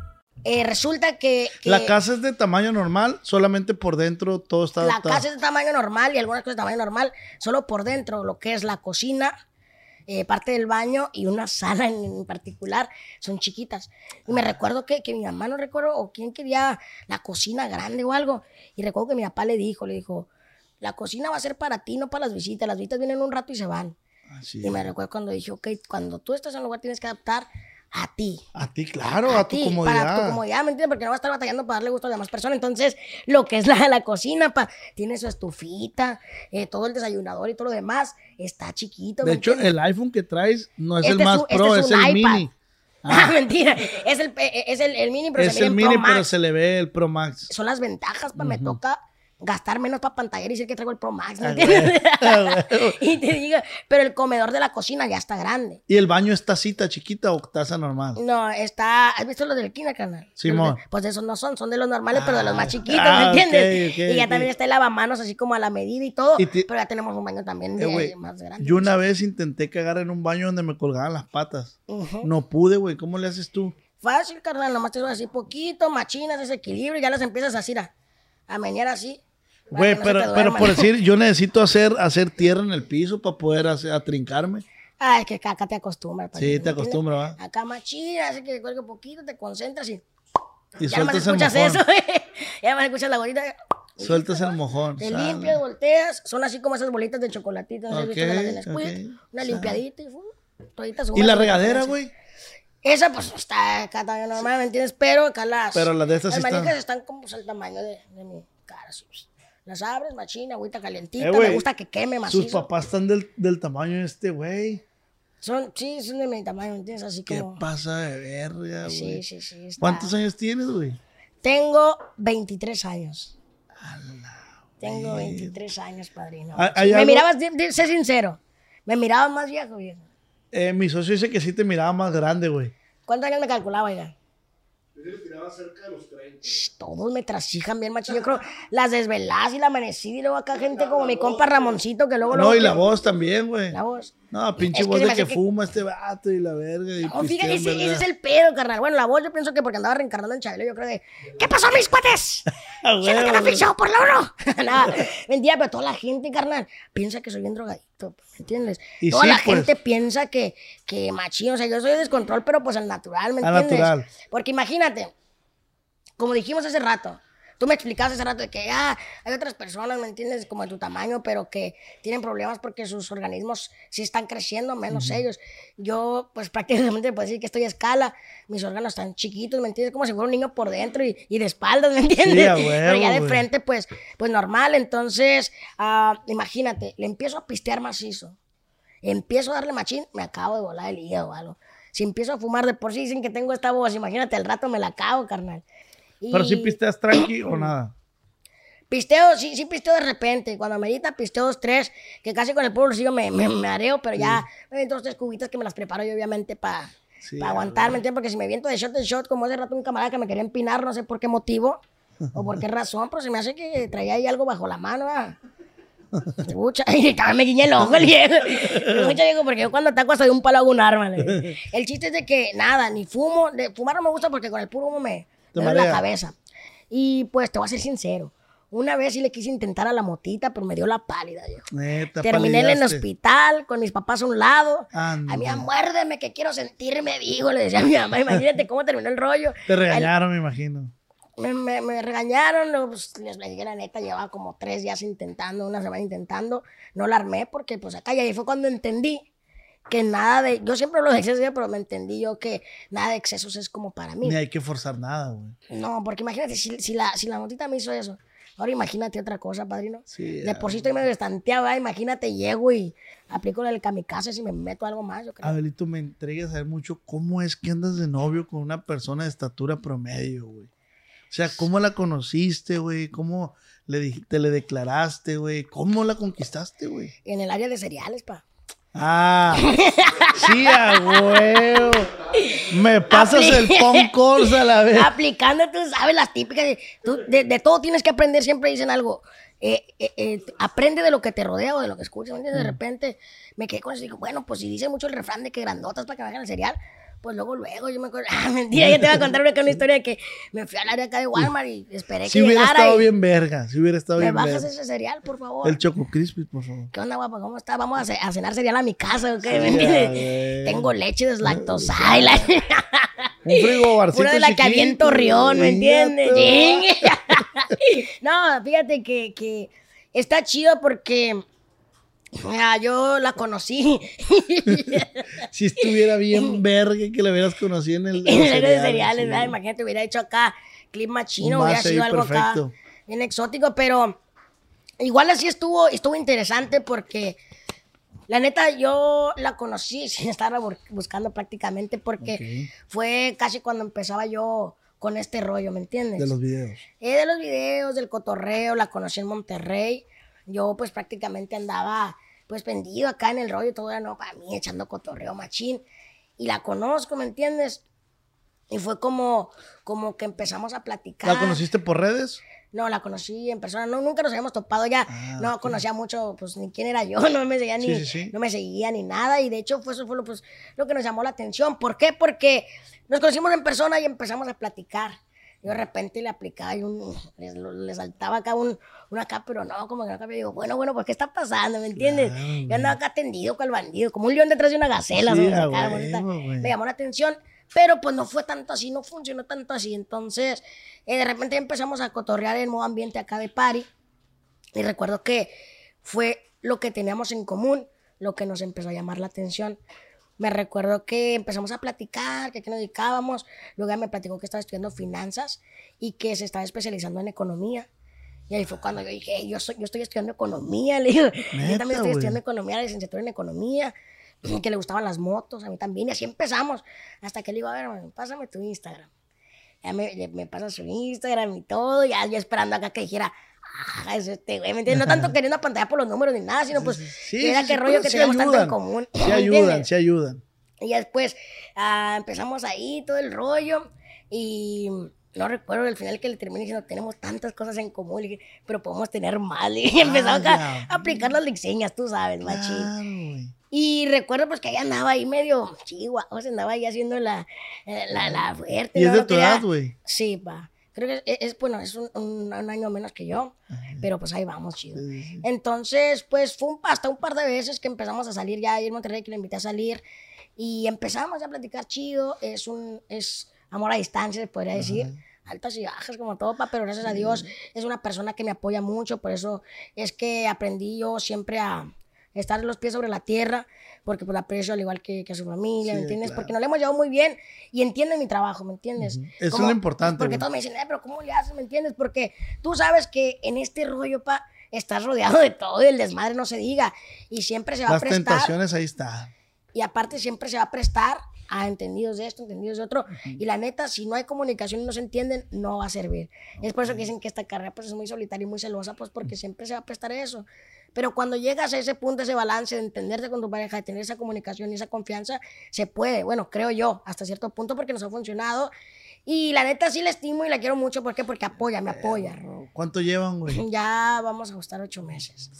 Eh, resulta que, que La casa es de tamaño normal, solamente por dentro todo está la casa es de tamaño normal y algunas cosas de tamaño normal, solo por dentro, lo que es la cocina, eh, parte del baño y una sala en, en particular, son chiquitas. Y me recuerdo que, que mi mamá, no recuerdo, o quién quería la cocina grande o algo, y recuerdo que mi papá le dijo, le dijo, la cocina va a ser para ti, no para las visitas, las visitas vienen un rato y se van. Así Y me recuerdo cuando dije, ok, cuando tú estás en un lugar tienes que adaptar a ti. A ti, claro, a, tu ti, comodidad. Para tu comodidad, ¿me entiendes? Porque no va a estar batallando para darle gusto a las demás personas. Entonces, lo que es la, la cocina, pa, tiene su estufita, eh, todo el desayunador y todo lo demás, está chiquito. De ¿me hecho, entiendes? el iPhone que traes no es Este el más un- este pro, es, un el iPad. mini. <laughs> Ah, mentira. Es el, eh, es el, el mini, pero es se el mini, Pro pero Max. se le ve el Pro Max. Son las ventajas, pa, me toca gastar menos para pantallar y decir que traigo el Pro Max, ¿me Ah, entiendes? <laughs> Ah, y te diga, pero el comedor de la cocina ya está grande. ¿Y el baño es tacita chiquita o taza normal? No, está. ¿Has visto los del Kinder, canal? Simón. Pues de esos no son, son de los normales, pero de los más chiquitos, Ah, ¿me entiendes? ok, y ya también está el lavamanos así como a la medida y todo. Y Pero ya tenemos un baño también de, Eh, güey, más grande. yo una vez intenté cagar en un baño donde me colgaban las patas. No pude, güey. ¿Cómo le haces tú? Fácil, carnal, nomás te subes así poquito, machinas ese equilibrio y ya las empiezas así a, a menear así. Güey, no pero, pero por decir, yo necesito hacer, hacer tierra en el piso para poder hacer, atrincarme. Ah, es que acá, te acostumbras. Sí, padrino, te acostumbras, ¿va? Acá machina, así que cuelgue poquito, te concentras y Y ya sueltas el escuchas mojón. eso. <laughs> ya nomás escuchas la bolita. Sueltas el mojón. Te sale. limpias, volteas. Son así como esas bolitas de chocolatito. ¿no has visto Ok, las de Nesquik? ok. Una limpiadita y toditas ¿Y la regadera, güey? Esa pues está acá también normal, ¿me entiendes? Pero acá las... Pero las de estas sí manijas están- están como pues, tamaño de, de mi cara. así, pues. Las abres, machina, agüita calientita. Eh, me gusta que queme macizo. Sus papás están del, del tamaño de este güey. Son, sí, son de mi tamaño, ¿me entiendes? Así ¿Qué como... pasa de verga, Sí, güey? sí, sí. está- ¿Cuántos años tienes, güey? Tengo 23 años. Tengo 23 años, padrino. ¿Hay- Sí, hay me algo- mirabas, sé sincero, me mirabas más viejo, viejo. Eh, mi socio dice que sí te miraba más grande, güey. ¿Cuántos años me calculaba ya? Shh, Todos me trasijan bien, macho. Yo creo las desveladas y la amanecida y luego acá gente como mi compa Ramoncito que luego... No, luego y la que- voz también, güey. La voz. No, pinche Es que voz me de que, que- fuma este vato y la verga. Y No, fíjate, ese, es el pedo, carnal. Bueno, la voz yo pienso que porque andaba reencarnando en Chabelo, yo creo de... ¿Qué pasó, mis cuates? ¿Se no te huevo, la güey. fichado por la uno? <laughs> Nada, mentira, pero toda la gente, carnal, piensa que soy bien drogadito, ¿me entiendes? Y toda sí, la pues. gente piensa que, que machín, o sea, yo soy de descontrol, pero pues al natural, ¿me Al entiendes? natural. Porque imagínate, como dijimos hace rato, tú me explicaste hace rato de que ah, hay otras personas, ¿me entiendes? Como de tu tamaño, pero que tienen problemas porque sus organismos sí están creciendo, menos ellos. Yo, pues prácticamente puedo decir que estoy a escala, mis órganos están chiquitos, ¿me entiendes? Como si fuera un niño por dentro y, y de espaldas, ¿me entiendes? a pero ya de frente, pues, pues normal. Entonces, ah, imagínate, le empiezo a pistear macizo empiezo a darle machín, me acabo de volar el hígado o algo. Si empiezo a fumar de por sí dicen que tengo esta voz, imagínate, al rato me la acabo, carnal. Y Pero si pisteas tranqui o nada. Pisteo, sí, sí pisteo de repente. Cuando amerita, pisteo dos, tres, que casi con el puro bolsillo me, me, me areo, pero ya me viento dos, tres cubitas que me las preparo yo, obviamente, para Sí, aguantar, ¿me entiendes? Porque si me viento de shot en shot, como hace rato un camarada que me quería empinar, no sé por qué motivo o por qué razón, pero se me hace que traía ahí algo bajo la mano, ¿verdad? Escucha, <laughs> y también me guiñé el ojo el viejo. Escucha, viejo, porque yo cuando ataco hasta de un palo hago un arma. El chiste es de que nada, ni fumo. De, fumar no me gusta porque con el puro humo me, me duele la cabeza. Y pues te voy a ser sincero. Una vez sí le quise intentar a la motita, pero me dio la pálida, viejo. Neta, Terminé en el hospital con mis papás a un lado. Anda. A mí, muérdeme que quiero sentirme vivo, le decía a mi mamá. Imagínate cómo terminó el rollo. Te regañaron, me imagino. Me, me- me regañaron, no, pues, les le dije la neta, llevaba como tres días intentando, una semana intentando, no la armé porque pues acá y ahí fue cuando entendí que nada de, yo siempre de excesos, pero me entendí yo que nada de excesos es como para mí. Ni hay que forzar nada, güey. No, porque imagínate, si, si la, si la motita me hizo eso, ahora imagínate otra cosa, padrino. Sí, de por sí estoy medio estanteado, ¿verdad? imagínate, llego y aplico el kamikaze si me meto algo más, yo creo. Abelito, me entregas a saber mucho cómo es que andas de novio con una persona de estatura promedio, güey. O sea, ¿cómo la conociste, güey? ¿Cómo le, te le declaraste, güey? ¿Cómo la conquistaste, güey? En el área de cereales, pa. Ah, sí, a huevo. Me pasas Apli- el Concourse a la vez. Aplicando, tú sabes, las típicas. de- tú- de, de todo tienes que aprender, siempre dicen algo. Eh, eh, eh, aprende de lo que te rodea o de lo que escuchas. De repente me quedé con eso y digo, bueno, pues si dice mucho el refrán de que grandotas para que hagan el cereal, pues luego, luego yo me acuerdo. <laughs> Ah, mentira, yo te voy a contar una, historia de que me fui al área acá de Walmart y esperé Si que hubiera llegara. estado y, bien verga, si hubiera estado ¿Me bien bajas verga. ese cereal, por favor? El Choco Crispy, por favor. ¿Qué onda, guapa? ¿Cómo está? Vamos a, ce- a cenar cereal a mi casa, ¿o qué? ¿Me Sí, <laughs> entiendes? güey. Tengo leche deslactosada y la... <laughs> Un frigobarcito Pura de la que chiquito, aviento rión, ¿me entiendes? no, fíjate que, que está chido porque yo la conocí <laughs> Si estuviera bien verga que la hubieras conocido en el. en el de cereales, sí. ¿verdad? Imagínate, hubiera hecho acá clima chino, hubiera sido algo perfecto. acá bien exótico, pero igual así estuvo, estuvo interesante porque la neta yo la conocí <laughs> sin estar buscando prácticamente porque fue casi cuando empezaba yo con este rollo, ¿me entiendes? De los videos. Eh, de los videos, del cotorreo, la conocí en Monterrey. Yo pues prácticamente andaba pues vendido acá en el rollo, todo era no para mí, echando cotorreo machín. Y la conozco, ¿me entiendes? Y fue como, como que empezamos a platicar. ¿La conociste por redes? No, la conocí en persona. No, nunca nos habíamos topado ya. Ah, no conocía mucho, pues, ni quién era yo. <laughs> No me seguía ni, Sí, sí, sí. no me seguía ni nada. Y de hecho, fue, eso fue lo, pues, lo que nos llamó la atención. ¿Por qué? Porque nos conocimos en persona y empezamos a platicar. Yo de repente le aplicaba y un, le, le saltaba acá un, un acá, pero no, como que acá me digo, bueno, bueno, pues, ¿qué está pasando? ¿Me entiendes? Claro, Yo andaba acá tendido con el bandido, como un león detrás de una gacela. Sí, ¿no? Acá. Me llamó la atención, pero pues no fue tanto así, no funcionó tanto así. Entonces, eh, de repente empezamos a cotorrear en modo ambiente acá de party. Y recuerdo que fue lo que teníamos en común, lo que nos empezó a llamar la atención. Me recuerdo que empezamos a platicar, que a qué nos dedicábamos. Luego me platicó que estaba estudiando finanzas y que se estaba especializando en economía. Y ahí fue cuando yo dije, "Hey, yo, soy, yo estoy estudiando economía. <laughs> Le digo, yo también estoy estudiando economía, la licenciatura en economía. <clears throat> Que le gustaban las motos, a mí también. Y así empezamos. Hasta que le digo, a ver, hermano, pásame tu Instagram. Ya me, me pasa su Instagram y todo. Ya yo esperando acá que dijera, ah, es este güey, ¿me entiendes? No tanto queriendo pantalla por los números ni nada, sino pues, Sí, que era sí, qué sí, rollo que sí teníamos tanto en ayudan. común. Sí ¿me ayudan, sí ayudan. Y ya después ah, empezamos ahí todo el rollo y no recuerdo al final que le terminé diciendo, tenemos tantas cosas en común, dije, pero podemos tener más. Y <laughs> empezamos a, a aplicar las licencias, tú sabes, machín. Y recuerdo pues que ella andaba ahí medio chihuahua, andaba ahí haciendo la, eh, la, la fuerte. Y es ¿no? de No tu edad, güey. Sí, pa. Creo que es, es- bueno, es un, un- un año menos que yo, pero pues ahí vamos, chido. Sí. Entonces, pues fue un, hasta un par de veces que empezamos a salir ya ahí en Monterrey, que le invité a salir y empezamos a platicar chido. Es un es amor a distancia, se podría decir. Altas y bajas como todo, pa, pero gracias a Dios es una persona que me apoya mucho, por eso es que aprendí yo siempre a estar los pies sobre la tierra, porque pues la aprecio al igual que, que a su familia, ¿me entiendes? claro. Porque nos le hemos llevado muy bien y entienden mi trabajo, ¿me entiendes? Eso es lo importante, Porque todos me dicen, "Eh, pero ¿cómo le haces? ¿Me entiendes? Porque tú sabes que en este rollo, pa, estás rodeado de todo y el desmadre no se diga. Y siempre se va a Las prestar. tentaciones ahí están. Y aparte siempre se va a prestar a entendidos de esto, entendidos de otro. Y la neta, si no hay comunicación y no se entienden, no va a servir. Es por eso que dicen que esta carrera pues, es muy solitaria y muy celosa, pues porque siempre se va a prestar eso. Pero cuando llegas a ese punto, ese balance de entenderte con tu pareja, de tener esa comunicación y esa confianza, se puede. Bueno, creo yo, hasta cierto punto, porque nos ha funcionado. Y la neta sí la estimo y la quiero mucho. ¿Por qué? Porque apoya, me apoya. ¿Cuánto llevan, güey? <laughs> Ya vamos a ajustar ocho meses.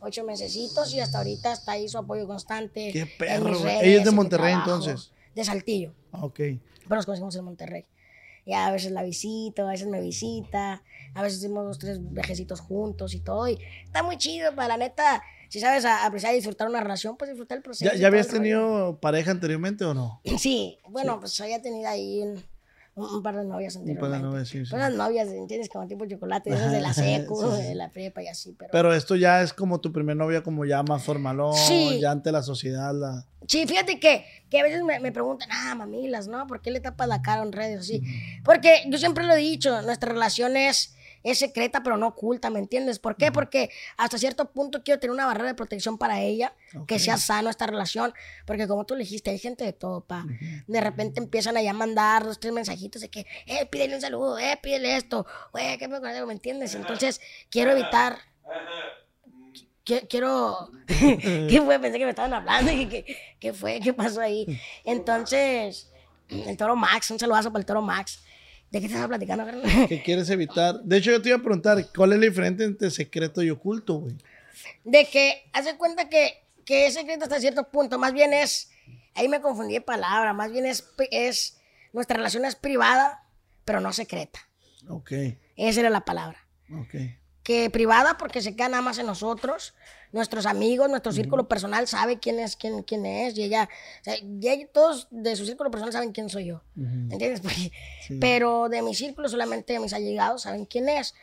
Ocho mesecitos y hasta ahorita está ahí su apoyo constante. Qué perro, güey. Ella es de Monterrey, entonces. De Saltillo. Ok. Pero nos conocimos en Monterrey. Y a veces la visito, a veces me visita, a veces hicimos dos, tres viajecitos juntos y todo. Y está muy chido, para la neta. Si sabes a- apreciar y disfrutar una relación, pues disfrutar el proceso. ¿Ya, ya habías tenido pareja anteriormente o no? Sí, bueno, pues había tenido ahí un, un- par de novias Un par de novias, sí, sí. Las novias, ¿entiendes? Como tipo chocolate, esas de la <laughs> secu, Sí, sí. de la prepa y así, pero... Pero esto ya es como tu primer novia, como ya más formalón, Sí. ya ante la sociedad. La... Sí, fíjate que, que a veces me, me preguntan, ah, mamilas, ¿no? ¿Por qué le tapas la cara en redes así? Porque yo siempre lo he dicho, nuestra relación es, es secreta, pero no oculta, ¿me entiendes? ¿Por qué? Porque hasta cierto punto quiero tener una barrera de protección para ella, que sea sano esta relación, porque como tú le dijiste, hay gente de todo, pa. De repente empiezan a mandar dos, tres mensajitos de que, eh, pídele un saludo, eh, pídele esto, güey, ¿qué me ¿me entiendes? Entonces, quiero evitar Qui- quiero. <laughs> ¿Qué fue? Pensé que me estaban hablando. y ¿Qué, qué fue? ¿Qué pasó ahí? <laughs> Entonces, el toro Max, un saludazo para el toro Max. ¿De qué estaba platicando, carnal? <laughs> ¿Qué quieres evitar? De hecho, yo te iba a preguntar, ¿cuál es la diferencia entre secreto y oculto, güey? De que, hace cuenta que, que es secreto hasta cierto punto. Más bien es. Ahí me confundí de palabra. Más bien es, es. Nuestra relación es privada, pero no secreta. Ok, Esa era la palabra. ok. que privada porque se queda nada más en nosotros. Nuestros amigos, nuestro círculo personal sabe quién es quién, quién es y ella, o sea, y ella- todos de su círculo personal saben quién soy yo. ¿Entiendes? <laughs> Porque- Pero de mi círculo solamente mis allegados saben quién es.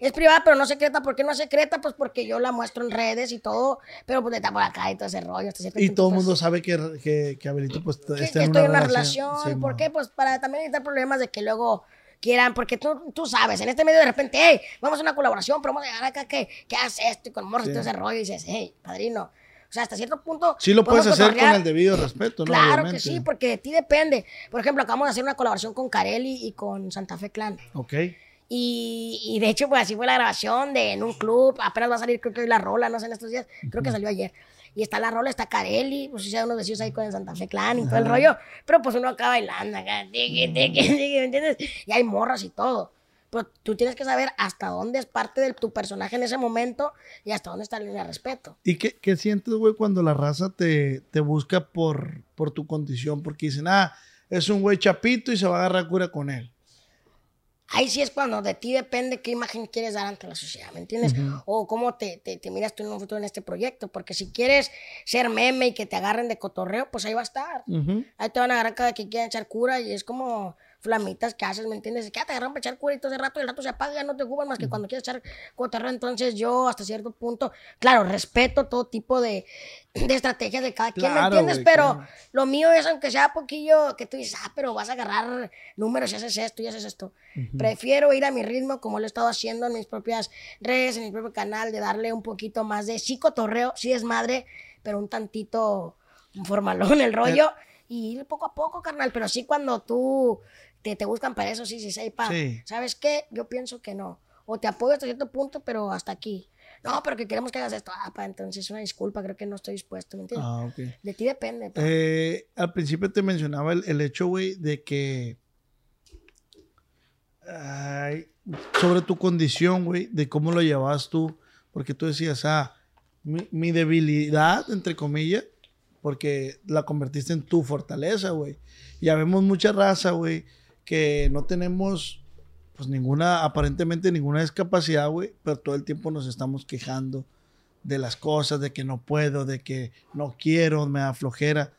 Es privada, pero no secreta. ¿Por qué no es secreta? Pues porque yo la muestro en redes y todo, pero pues está por acá y todo ese rollo. cierto Y todo el pues, mundo sabe que, que, que Abelito pues está que en estoy una, en una relación. relación. Sí, ¿Por mo. qué? Pues para también evitar problemas de que luego quieran, porque tú, tú sabes, en este medio de repente, hey, vamos a una colaboración, pero vamos a llegar acá que, que haces esto y con morros y todo ese rollo, y dices, hey, padrino. O sea, hasta cierto punto. Sí lo puedes hacer con el debido respeto, ¿no? Claro Obviamente. que sí, porque de ti depende. Por ejemplo, acabamos de hacer una colaboración con Carelli y con Santa Fe Clan. Ok. Y, y de hecho, pues así fue la grabación de en un club. Apenas va a salir, creo que hoy la rola, no sé, en estos días. Creo que salió ayer. Y está la rola, está Carelli, pues hice unos vecinos ahí con el Santa Fe Clan y todo el rollo. Pero pues uno acá bailando acá, tiqui, tiqui, tiqui, ¿me entiendes? Y hay morras y todo. Pero tú tienes que saber hasta dónde es parte de tu personaje en ese momento y hasta dónde está la línea de respeto. ¿Y qué, qué sientes, güey, cuando la raza te, te busca por, por tu condición? Porque dicen, ah, es un güey chapito y se va a agarrar cura con él. Ahí sí es cuando de ti depende qué imagen quieres dar ante la sociedad, ¿me entiendes? O cómo te, te, te miras tú en un futuro en este proyecto. Porque si quieres ser meme y que te agarren de cotorreo, pues ahí va a estar. Ahí te van a agarrar cada que quieran echar cura y es como flamitas que haces, ¿me entiendes? Que ya te agarran para echar todo ese rato y el rato se apaga, ya no te ocupan más que cuando quieres echar cotorreo. Entonces yo hasta cierto punto, claro, respeto todo tipo de, de estrategias de cada quien, ¿me Claro, entiendes? güey, pero claro. lo mío es, aunque sea poquillo, que tú dices, ah, pero vas a agarrar números y haces esto y haces esto. Prefiero ir a mi ritmo como lo he estado haciendo en mis propias redes, en mi propio canal, de darle un poquito más de sí cotorreo, sí desmadre, pero un tantito formalón el rollo. Y ir poco a poco, carnal, pero sí cuando tú te, te buscan para eso, sí, sí, sepa. Sí. ¿Sabes qué? Yo pienso que no. O te apoyo hasta cierto punto, pero hasta aquí. No, pero que queremos que hagas esto. Ah, pa, entonces una disculpa, creo que no estoy dispuesto, ¿me entiendes? Ah, ok. De ti depende. pa. Eh, al principio te mencionaba el, el hecho, güey, de que. ay, sobre tu condición, güey, de cómo lo llevas tú. Porque tú decías, ah, mi, mi debilidad, entre comillas, porque la convertiste en tu fortaleza, güey. Ya vemos mucha raza, güey, que no tenemos, pues ninguna, aparentemente ninguna discapacidad, güey, pero todo el tiempo nos estamos quejando de las cosas, de que no puedo, de que no quiero, me da flojera.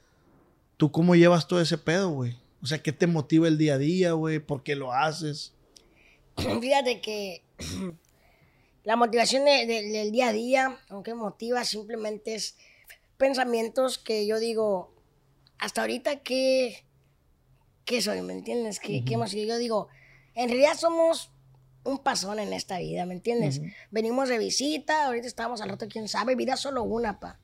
¿Tú cómo llevas todo ese pedo, güey? O sea, ¿qué te motiva el día a día, güey? ¿Por qué lo haces? <clears throat> Fíjate que <clears throat> la motivación de- de- del día a día, aunque motiva, simplemente es pensamientos que yo digo, hasta ahorita, ¿qué, qué soy? ¿Me entiendes? ¿Qué, qué hemos sido? Yo digo, en realidad somos un pasón en esta vida, ¿me entiendes? Venimos de visita, ahorita estamos al rato, quién sabe, vida solo una, pa.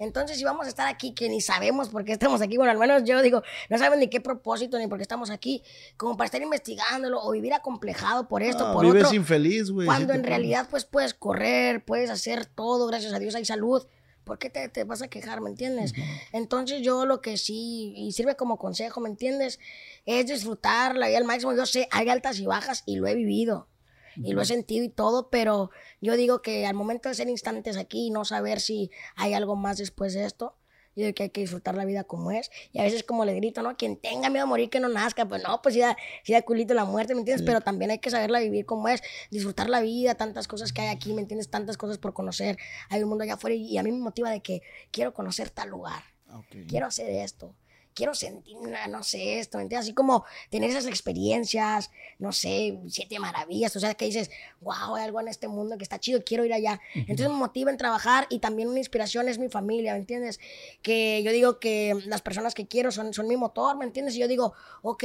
Entonces, si vamos a estar aquí, que ni sabemos por qué estamos aquí, bueno, al menos yo digo, no sabemos ni qué propósito ni por qué estamos aquí, como para estar investigándolo o vivir acomplejado por esto, Ah, por vives otro. infeliz, güey. Cuando en realidad, pues puedes correr, puedes hacer todo, gracias a Dios hay salud. ¿Por qué te, te vas a quejar, me entiendes? Entonces yo lo que sí, y sirve como consejo, ¿me entiendes? Es disfrutar la vida al máximo. Yo sé, hay altas y bajas y lo he vivido. Y lo he sentido y todo, pero yo digo que al momento de ser instantes aquí y no saber si hay algo más después de esto, yo digo que hay que disfrutar la vida como es. Y a veces como le grito, ¿no? Quien tenga miedo a morir que no nazca. Pues no, pues sí da, sí da culito la muerte, ¿me entiendes? Pero también hay que saberla vivir como es. Disfrutar la vida, tantas cosas que hay aquí, ¿me entiendes? Tantas cosas por conocer. Hay un mundo allá afuera y, y a mí me motiva de que quiero conocer tal lugar. Ah, ok. Quiero hacer esto. Quiero sentir, no sé, esto, ¿me entiendes? Así como tener esas experiencias, no sé, siete maravillas, o sea, que dices, wow, hay algo en este mundo que está chido, quiero ir allá. Entonces me motiva en trabajar y también una inspiración es mi familia, ¿me entiendes? Que yo digo que las personas que quiero son, son mi motor, ¿me entiendes? Y yo digo, ok,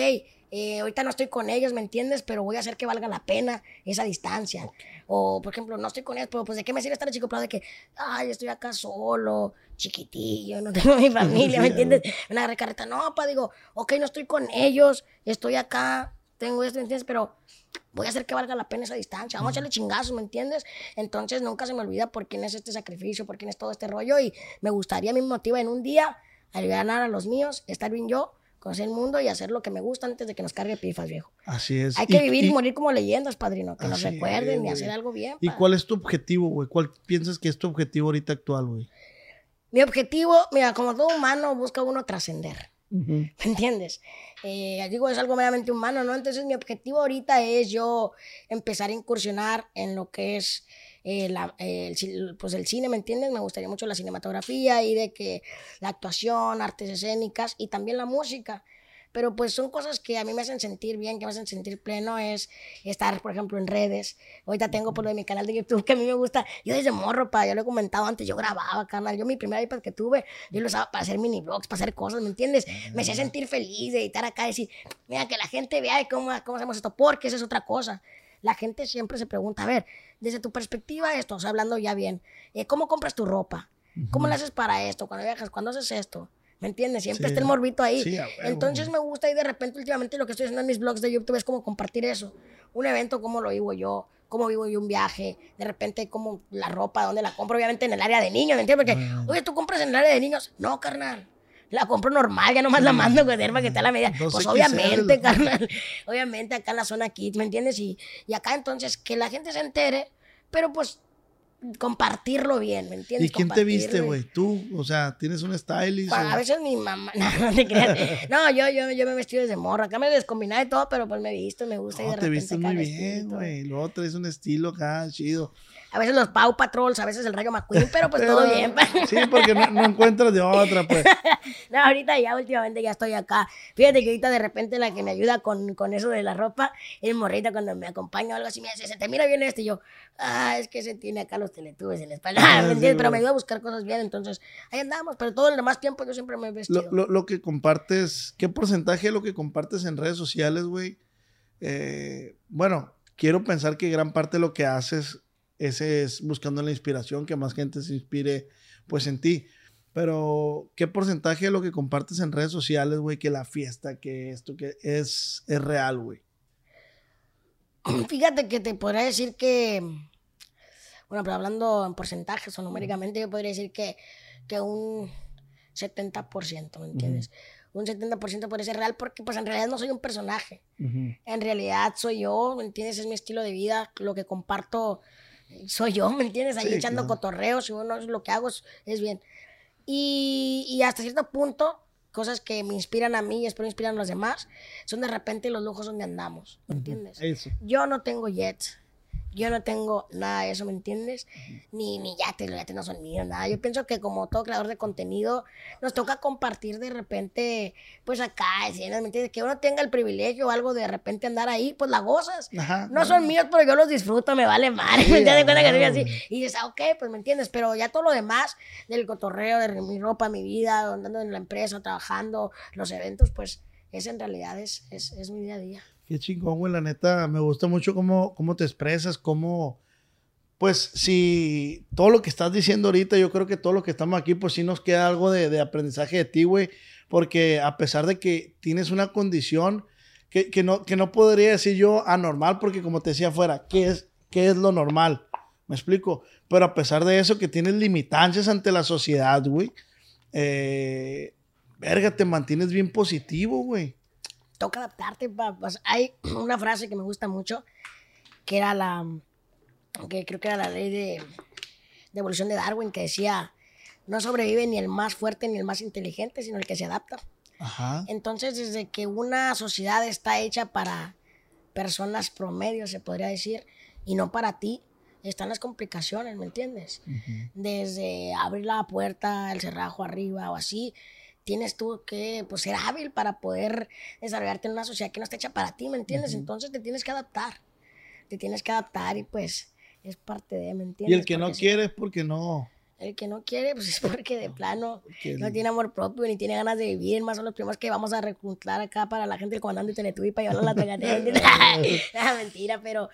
eh, ahorita no estoy con ellos, ¿me entiendes? Pero voy a hacer que valga la pena esa distancia. O, por ejemplo, no estoy con ellos, pero pues de qué me sirve estar chico de que, ay, estoy acá solo, chiquitillo, no tengo mi <laughs> familia, ¿me entiendes? Una recarreta, no, pa, digo, ok, no estoy con ellos, estoy acá, tengo esto, ¿me entiendes? Pero voy a hacer que valga la pena esa distancia, vamos a echarle chingazos, ¿me entiendes? Entonces nunca se me olvida por quién es este sacrificio, por quién es todo este rollo y me gustaría, me motiva en un día ganar a los míos, estar bien yo, conocer el mundo y hacer lo que me gusta antes de que nos cargue pifas, viejo. Así es. Hay que vivir y, morir como leyendas, padrino, que nos recuerden es, y hacer algo bien. ¿Y cuál es tu objetivo, güey? ¿Cuál piensas que es tu objetivo ahorita actual, güey? Mi objetivo, mira, como todo humano, busca uno trascender. ¿Me entiendes? Eh, digo, es algo meramente humano, ¿no? Entonces, mi objetivo ahorita es yo empezar a incursionar en lo que es eh, la- eh, el, pues el cine, ¿me entiendes? Me gustaría mucho la cinematografía y de que la actuación, artes escénicas y también la música. Pero pues son cosas que a mí me hacen sentir bien, que me hacen sentir pleno, es estar, por ejemplo, en redes. Ahorita tengo por lo de mi canal de YouTube que a mí me gusta. Yo desde morro, pa, yo lo he comentado antes, yo grababa, canal. Yo mi primer iPad que tuve, yo lo usaba para hacer mini vlogs, para hacer cosas, ¿me entiendes? Me hacía sentir feliz de editar acá, decir, mira, que la gente vea cómo, cómo hacemos esto, porque esa es otra cosa. La gente siempre se pregunta, a ver, desde tu perspectiva esto, o sea, hablando ya bien, eh, ¿cómo compras tu ropa? ¿Cómo le haces para esto? Cuando viajas, ¿cuándo haces esto? ¿Me entiendes? Siempre Sí. está el morbito ahí. Sí. Entonces me gusta y de repente últimamente lo que estoy haciendo en mis blogs de YouTube es como compartir eso. Un evento, cómo lo vivo yo, cómo vivo yo un viaje, de repente como la ropa, dónde la compro, obviamente en el área de niños, ¿me entiendes? Porque, oye, ¿tú compras en el área de niños? No, carnal. La compro normal, ya nomás la mando con para que esté a la medida. Dos Pues obviamente, carnal. <laughs> Obviamente acá en la zona Kids, ¿me entiendes? Y, y acá entonces que la gente se entere, pero pues compartirlo bien, ¿me entiendes? ¿Y quién te viste, güey? Tú, o sea, tienes un stylist. A o- veces mi mamá, <laughs> no, no te creas. No, yo, yo, yo me he vestido desde morro. Acá me descombinaba y todo, pero pues me he visto, me gusta. y No, de te repente viste acá muy y bien, güey. Luego traes un estilo acá, chido. A veces los Pau Patrols, a veces el Rayo McQueen, pero pues Pero- todo bien. Sí, porque no, no encuentras de otra, pues. <laughs> No, ahorita ya, últimamente ya estoy acá. Fíjate que ahorita de repente la que me ayuda con, con eso de la ropa es morrita cuando me acompaña o algo así, me dice, se te mira bien este. Y yo, ah, es que se tiene acá los teletubes en la espalda. Ah, <laughs> ¿me sí? Pero me ayuda a buscar cosas bien, entonces ahí andamos. Pero todo el demás tiempo yo siempre me he vestido. Lo, lo, lo que compartes, ¿qué porcentaje de lo que compartes en redes sociales, güey? Eh, bueno, quiero pensar que gran parte de lo que haces ese es buscando la inspiración, que más gente se inspire pues en ti. Pero, ¿qué porcentaje de lo que compartes en redes sociales, güey, que la fiesta, que esto, que es, es real, güey? <clears throat> Fíjate que te podría decir que, bueno, pero hablando en porcentajes o numéricamente, yo podría decir que, que un 70%, ¿me entiendes? Un 70% podría ser real porque pues en realidad no soy un personaje. En realidad soy yo, ¿me entiendes? Es mi estilo de vida, lo que comparto soy yo, ¿me entiendes? Ahí Sí, echando claro. cotorreos y uno lo que hago es, es bien. Y, y hasta cierto punto, cosas que me inspiran a mí y espero inspiran a los demás, son de repente los lujos donde andamos, ¿me entiendes? Eso. Yo no tengo jets. Yo no tengo nada de eso, ¿me entiendes? Ni, ni yates, los yates no son míos, nada. Yo pienso que como todo creador de contenido, nos toca compartir de repente, pues acá, ¿me entiendes? Que uno tenga el privilegio o algo de repente andar ahí, pues la gozas. Ajá, no son míos, pero yo los disfruto, me vale madre, Sí, ¿me entiendes? Cuenta que soy así. Y dices, ah, ok, pues me entiendes, pero ya todo lo demás, del cotorreo, de mi ropa, mi vida, andando en la empresa, trabajando, los eventos, pues ese en realidad es, es, es mi día a día. Qué chingón, güey. La neta, me gusta mucho cómo, cómo te expresas, cómo... Pues si todo lo que estás diciendo ahorita, yo creo que todo lo que estamos aquí, pues sí nos queda algo de, aprendizaje de ti, güey. Porque a pesar de que tienes una condición que, que no, que no podría decir yo anormal, porque como te decía afuera, ¿qué es, ¿qué es lo normal? ¿Me explico? Pero a pesar de eso, que tienes limitancias ante la sociedad, güey. Eh, verga, te mantienes bien positivo, güey. Toca adaptarte. pa- pues, hay <clears throat> una frase que me gusta mucho, que era la, que creo que era la ley de, de evolución de Darwin, que decía, no sobrevive ni el más fuerte ni el más inteligente, sino el que se adapta. Ajá. Entonces, desde que una sociedad está hecha para personas promedio, se podría decir, y no para ti, están las complicaciones, ¿me entiendes? Desde abrir la puerta, el cerrajo arriba o así, tienes tú que pues, ser hábil para poder desarrollarte en una sociedad que no está hecha para ti, ¿me entiendes? Entonces te tienes que adaptar, te tienes que adaptar y pues es parte de, ¿me entiendes? Y el que no quiere es porque no. el que no quiere, pues es porque de plano no el- tiene amor propio ni tiene ganas de vivir. Más son los primeros que vamos a reclutar acá para la gente del comandante de Teletubby para llevarlo a la. ¿entiendes? <laughs> <laughs> Ah, mentira, pero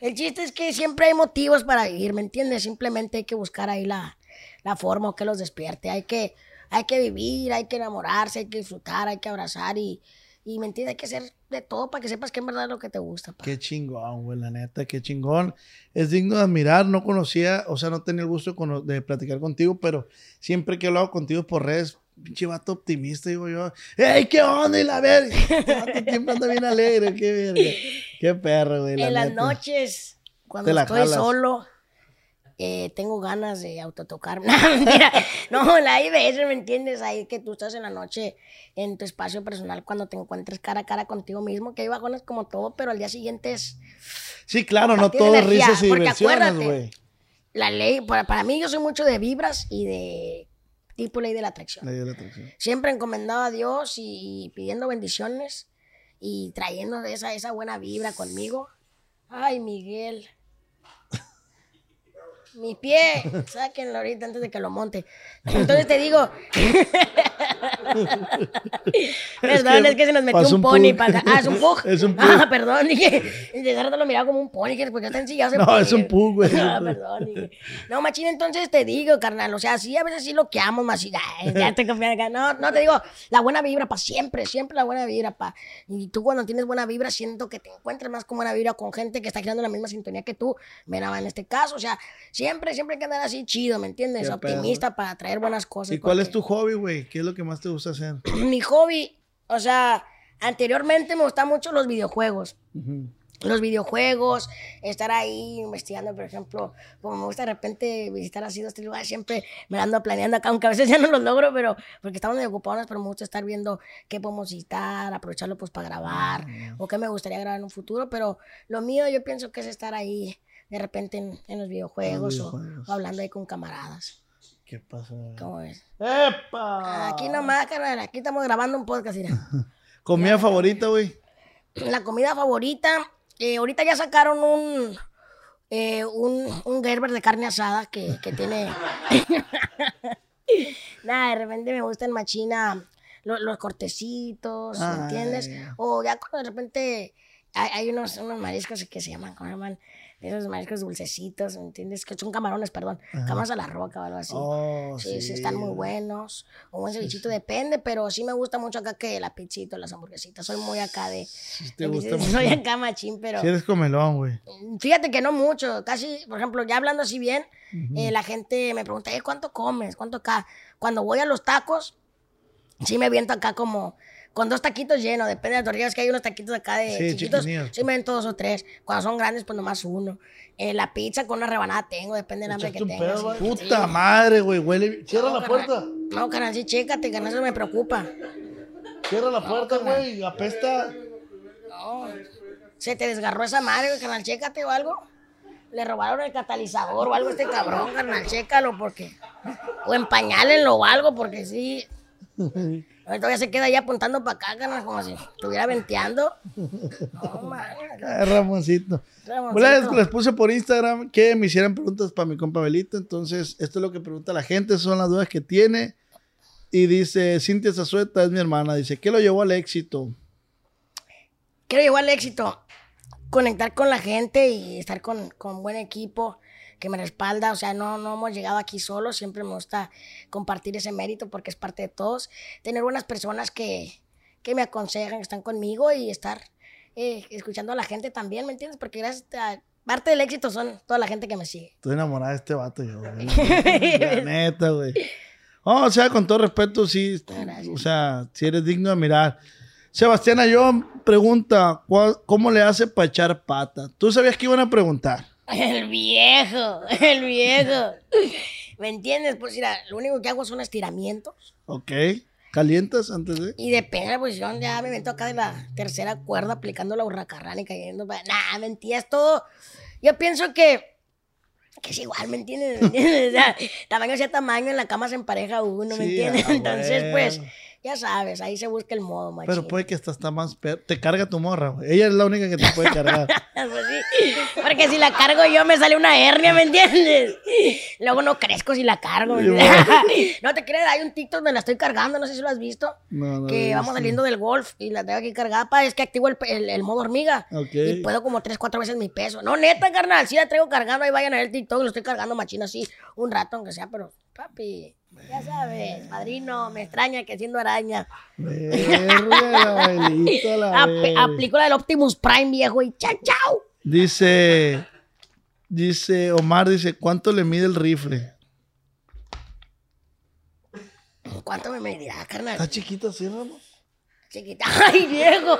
el chiste es que siempre hay motivos para vivir, ¿me entiendes? Simplemente hay que buscar ahí la, la forma o que los despierte. Hay que, hay que vivir, hay que enamorarse, hay que disfrutar, hay que abrazar y, y ¿me entiendes? Hay que hacer de todo para que sepas que en verdad es lo que te gusta. pa. Qué chingón, güey, la neta, qué chingón. Es digno de admirar. No conocía, o sea, no tenía el gusto de platicar contigo, pero siempre que he hablado contigo por redes, pinche vato optimista, digo yo. ¡Ey, qué onda! Y la verga. Este siempre anda bien alegre, qué verga. Qué perro, güey. la En las neta. noches, cuando la estoy jalas. solo, eh, tengo ganas de autotocarme. <laughs> No, mentira. No, la veces, ¿me entiendes? Ahí que tú estás en la noche en tu espacio personal cuando te encuentres cara a cara contigo mismo, que hay bajones como todo, pero al día siguiente es Sí, claro, no todo risas y porque acuérdate, güey. la ley. Para, para mí, yo soy mucho de vibras y de tipo ley de la atracción. Idea de la atracción. Siempre encomendado a Dios y pidiendo bendiciones y trayendo esa, esa buena vibra conmigo. Ay, Miguel. Mi pie, sáquenlo ahorita antes de que lo monte. Entonces te digo. <laughs> perdón, es que, se nos metió un pony para. Ah, es un <laughs> pug. Es un pug. Ah, perdón, dije. De rato lo miraba como un pony, que porque está ensillado No, es un pug, güey. Ah, perdón, dije. No, machín, entonces te digo, carnal. O sea, sí, a veces sí lo que amo, más. Ya, ya <laughs> te confías acá. No, no, te digo, la buena vibra, pa, siempre, siempre la buena vibra, pa. Y tú cuando tienes buena vibra, siento que te encuentras más con buena vibra con gente que está creando la misma sintonía que tú. Mira, en este caso, o sea, siempre, siempre hay que andar así chido, ¿me entiendes? Qué Optimista para traer buenas cosas. ¿Y cuál es tu hobby, güey? ¿Qué es lo que más te gusta hacer? <clears throat> mi hobby, o sea, anteriormente me gustaban mucho los videojuegos. Los videojuegos, estar ahí investigando, por ejemplo, como me gusta de repente visitar así dos, tres lugares, siempre me ando planeando acá, aunque a veces <laughs> ya no los logro, pero porque estamos medio ocupados, pero me gusta estar viendo qué podemos visitar, aprovecharlo pues para grabar, o qué me gustaría grabar en un futuro, pero lo mío yo pienso que es estar ahí de repente en, en los videojuegos, o- videojuegos. O, hablando ahí con camaradas. ¿Qué pasa? ¿Cómo ves? ¡Epa! Aquí nomás, carnal, aquí estamos grabando un podcast, mira. <laughs> ¿Comida favorita, güey? La comida favorita, eh, ahorita ya sacaron un, eh, un, un Gerber de carne asada que, que tiene... <laughs> Nada, de repente me gustan machina lo- los, cortecitos, ¿me Ay. entiendes? O ya cuando de repente hay, hay unos, unos mariscos que se llaman, ¿cómo se llaman? Esos mariscos dulcecitos, ¿me entiendes? Que son camarones, perdón. Camarones a la roca o algo así. Oh, sí, sí, sí. están muy buenos. Un cevichito depende, pero sí me gusta mucho acá que la pizzita, las hamburguesitas. Soy muy acá de... te de- gusta <laughs> Soy mucho. acá machín, pero... Si eres comelón, güey. Fíjate que no mucho, casi, por ejemplo, ya hablando así bien, eh, la gente me pregunta, "Eh, ¿cuánto comes? ¿Cuánto acá? Cuando voy a los tacos, sí me viento acá como con dos taquitos llenos, depende de las tortillas, que hay unos taquitos acá de Sí, chiquitos, chiquinillos. sí me viento dos o tres. Cuando son grandes, pues nomás uno. Eh, la pizza con una rebanada tengo, depende del hambre que tenga. pedo, sí. Puta madre, güey. Huele. Cierra No, la carnal. puerta. No, carnal, sí, chécate, carnal, eso me preocupa. Cierra la puerta, güey. Apesta. No, se te desgarró esa madre, güey, carnal, chécate o algo. Le robaron el catalizador o algo a este cabrón, carnal, chécalo porque... O empañálenlo o algo porque sí... <laughs> Ahorita todavía se queda ahí apuntando para acá, carnal, como si estuviera venteando. <laughs> No, man, Ah, Ramoncito. Ramoncito. Les, les puse por Instagram que me hicieran preguntas para mi compa Belito. Entonces, esto es lo que pregunta la gente. Son las dudas que tiene. Y dice, Cintia Zazueta es mi hermana. Dice, ¿qué lo llevó al éxito? quiero llevar al éxito, conectar con la gente y estar con, con buen equipo que me respalda. O sea, no, no hemos llegado aquí solos, siempre me gusta compartir ese mérito porque es parte de todos. Tener buenas personas que, que me aconsejan, que están conmigo y estar eh, escuchando a la gente también, ¿me entiendes? Porque gracias a parte del éxito son toda la gente que me sigue. Estoy enamorada de este vato yo, güey. <laughs> La neta, güey. Oh, o sea, con todo respeto, sí. O sea, si eres digno de mirar. Sebastián Ayón pregunta, ¿cuál- ¿cómo le hace para echar pata? ¿Tú sabías que iban a preguntar? El viejo, <laughs> el viejo. ¿Me entiendes? Pues mira, lo único que hago son estiramientos. Ok. ¿Calientas antes de...? Y depende de la posición, ya me meto acá de la tercera cuerda aplicando la hurracarrana y cayendo. Nah, mentira, es todo. Yo pienso que, que es igual, ¿me entiendes? ¿Me entiendes? <laughs> O sea, tamaño sea tamaño, en la cama se empareja uno, ¿me Sí, entiendes? ah, <laughs> Entonces, pues. Ya sabes, ahí se busca el modo, machín. Pero puede que esta está más... per- Te carga tu morra, güey. Ella es la única que te puede cargar. <laughs> Pues sí, porque si la cargo yo me sale una hernia, ¿me entiendes? Luego no crezco si la cargo. <laughs> no te crees, hay un TikTok donde la estoy cargando, no sé si lo has visto. No, no que vamos saliendo del golf y la tengo aquí cargada, pa, es que activo el, el- el modo hormiga. Y puedo como tres, cuatro veces mi peso. No, neta, carnal, sí la traigo cargando, ahí vayan a ver el TikTok, lo estoy cargando machina así, un rato aunque sea, pero papi, ya sabes, padrino, me extraña que siendo araña. Verga, <laughs> Abelito, la Ap- verga. aplicó la del Optimus Prime, viejo, y chao, chao. Dice... Dice Omar, dice, ¿cuánto le mide el rifle? ¿Cuánto me medirá, carnal? ¿Está chiquito así, Ramos? Chiquita. <laughs> Ay, viejo.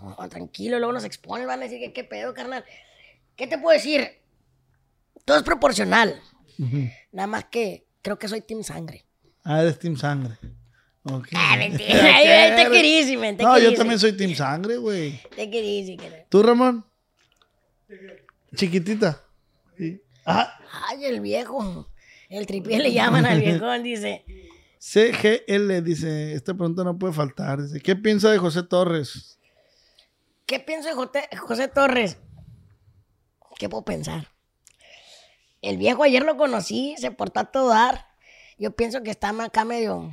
No, tranquilo, luego nos exponen, van a decir que qué pedo, carnal. ¿Qué te puedo decir? Todo es proporcional. Nada más que creo que soy Team Sangre. Ah, eres Team Sangre. Ok. Ah, <laughs> mentira. Te querísimo, te No, yo también soy Team Sangre, güey. Te carnal. ¿Tú, Ramón? Chiquitita. Sí. Ah, Ay, el viejo. El tripié le llaman al viejón, dice. CGL dice, esta pregunta no puede faltar. Dice, ¿qué piensa de José Torres? ¿Qué pienso de Jote- José Torres? ¿Qué puedo pensar? El viejo ayer lo conocí, se portó a todo dar. Yo pienso que está acá medio,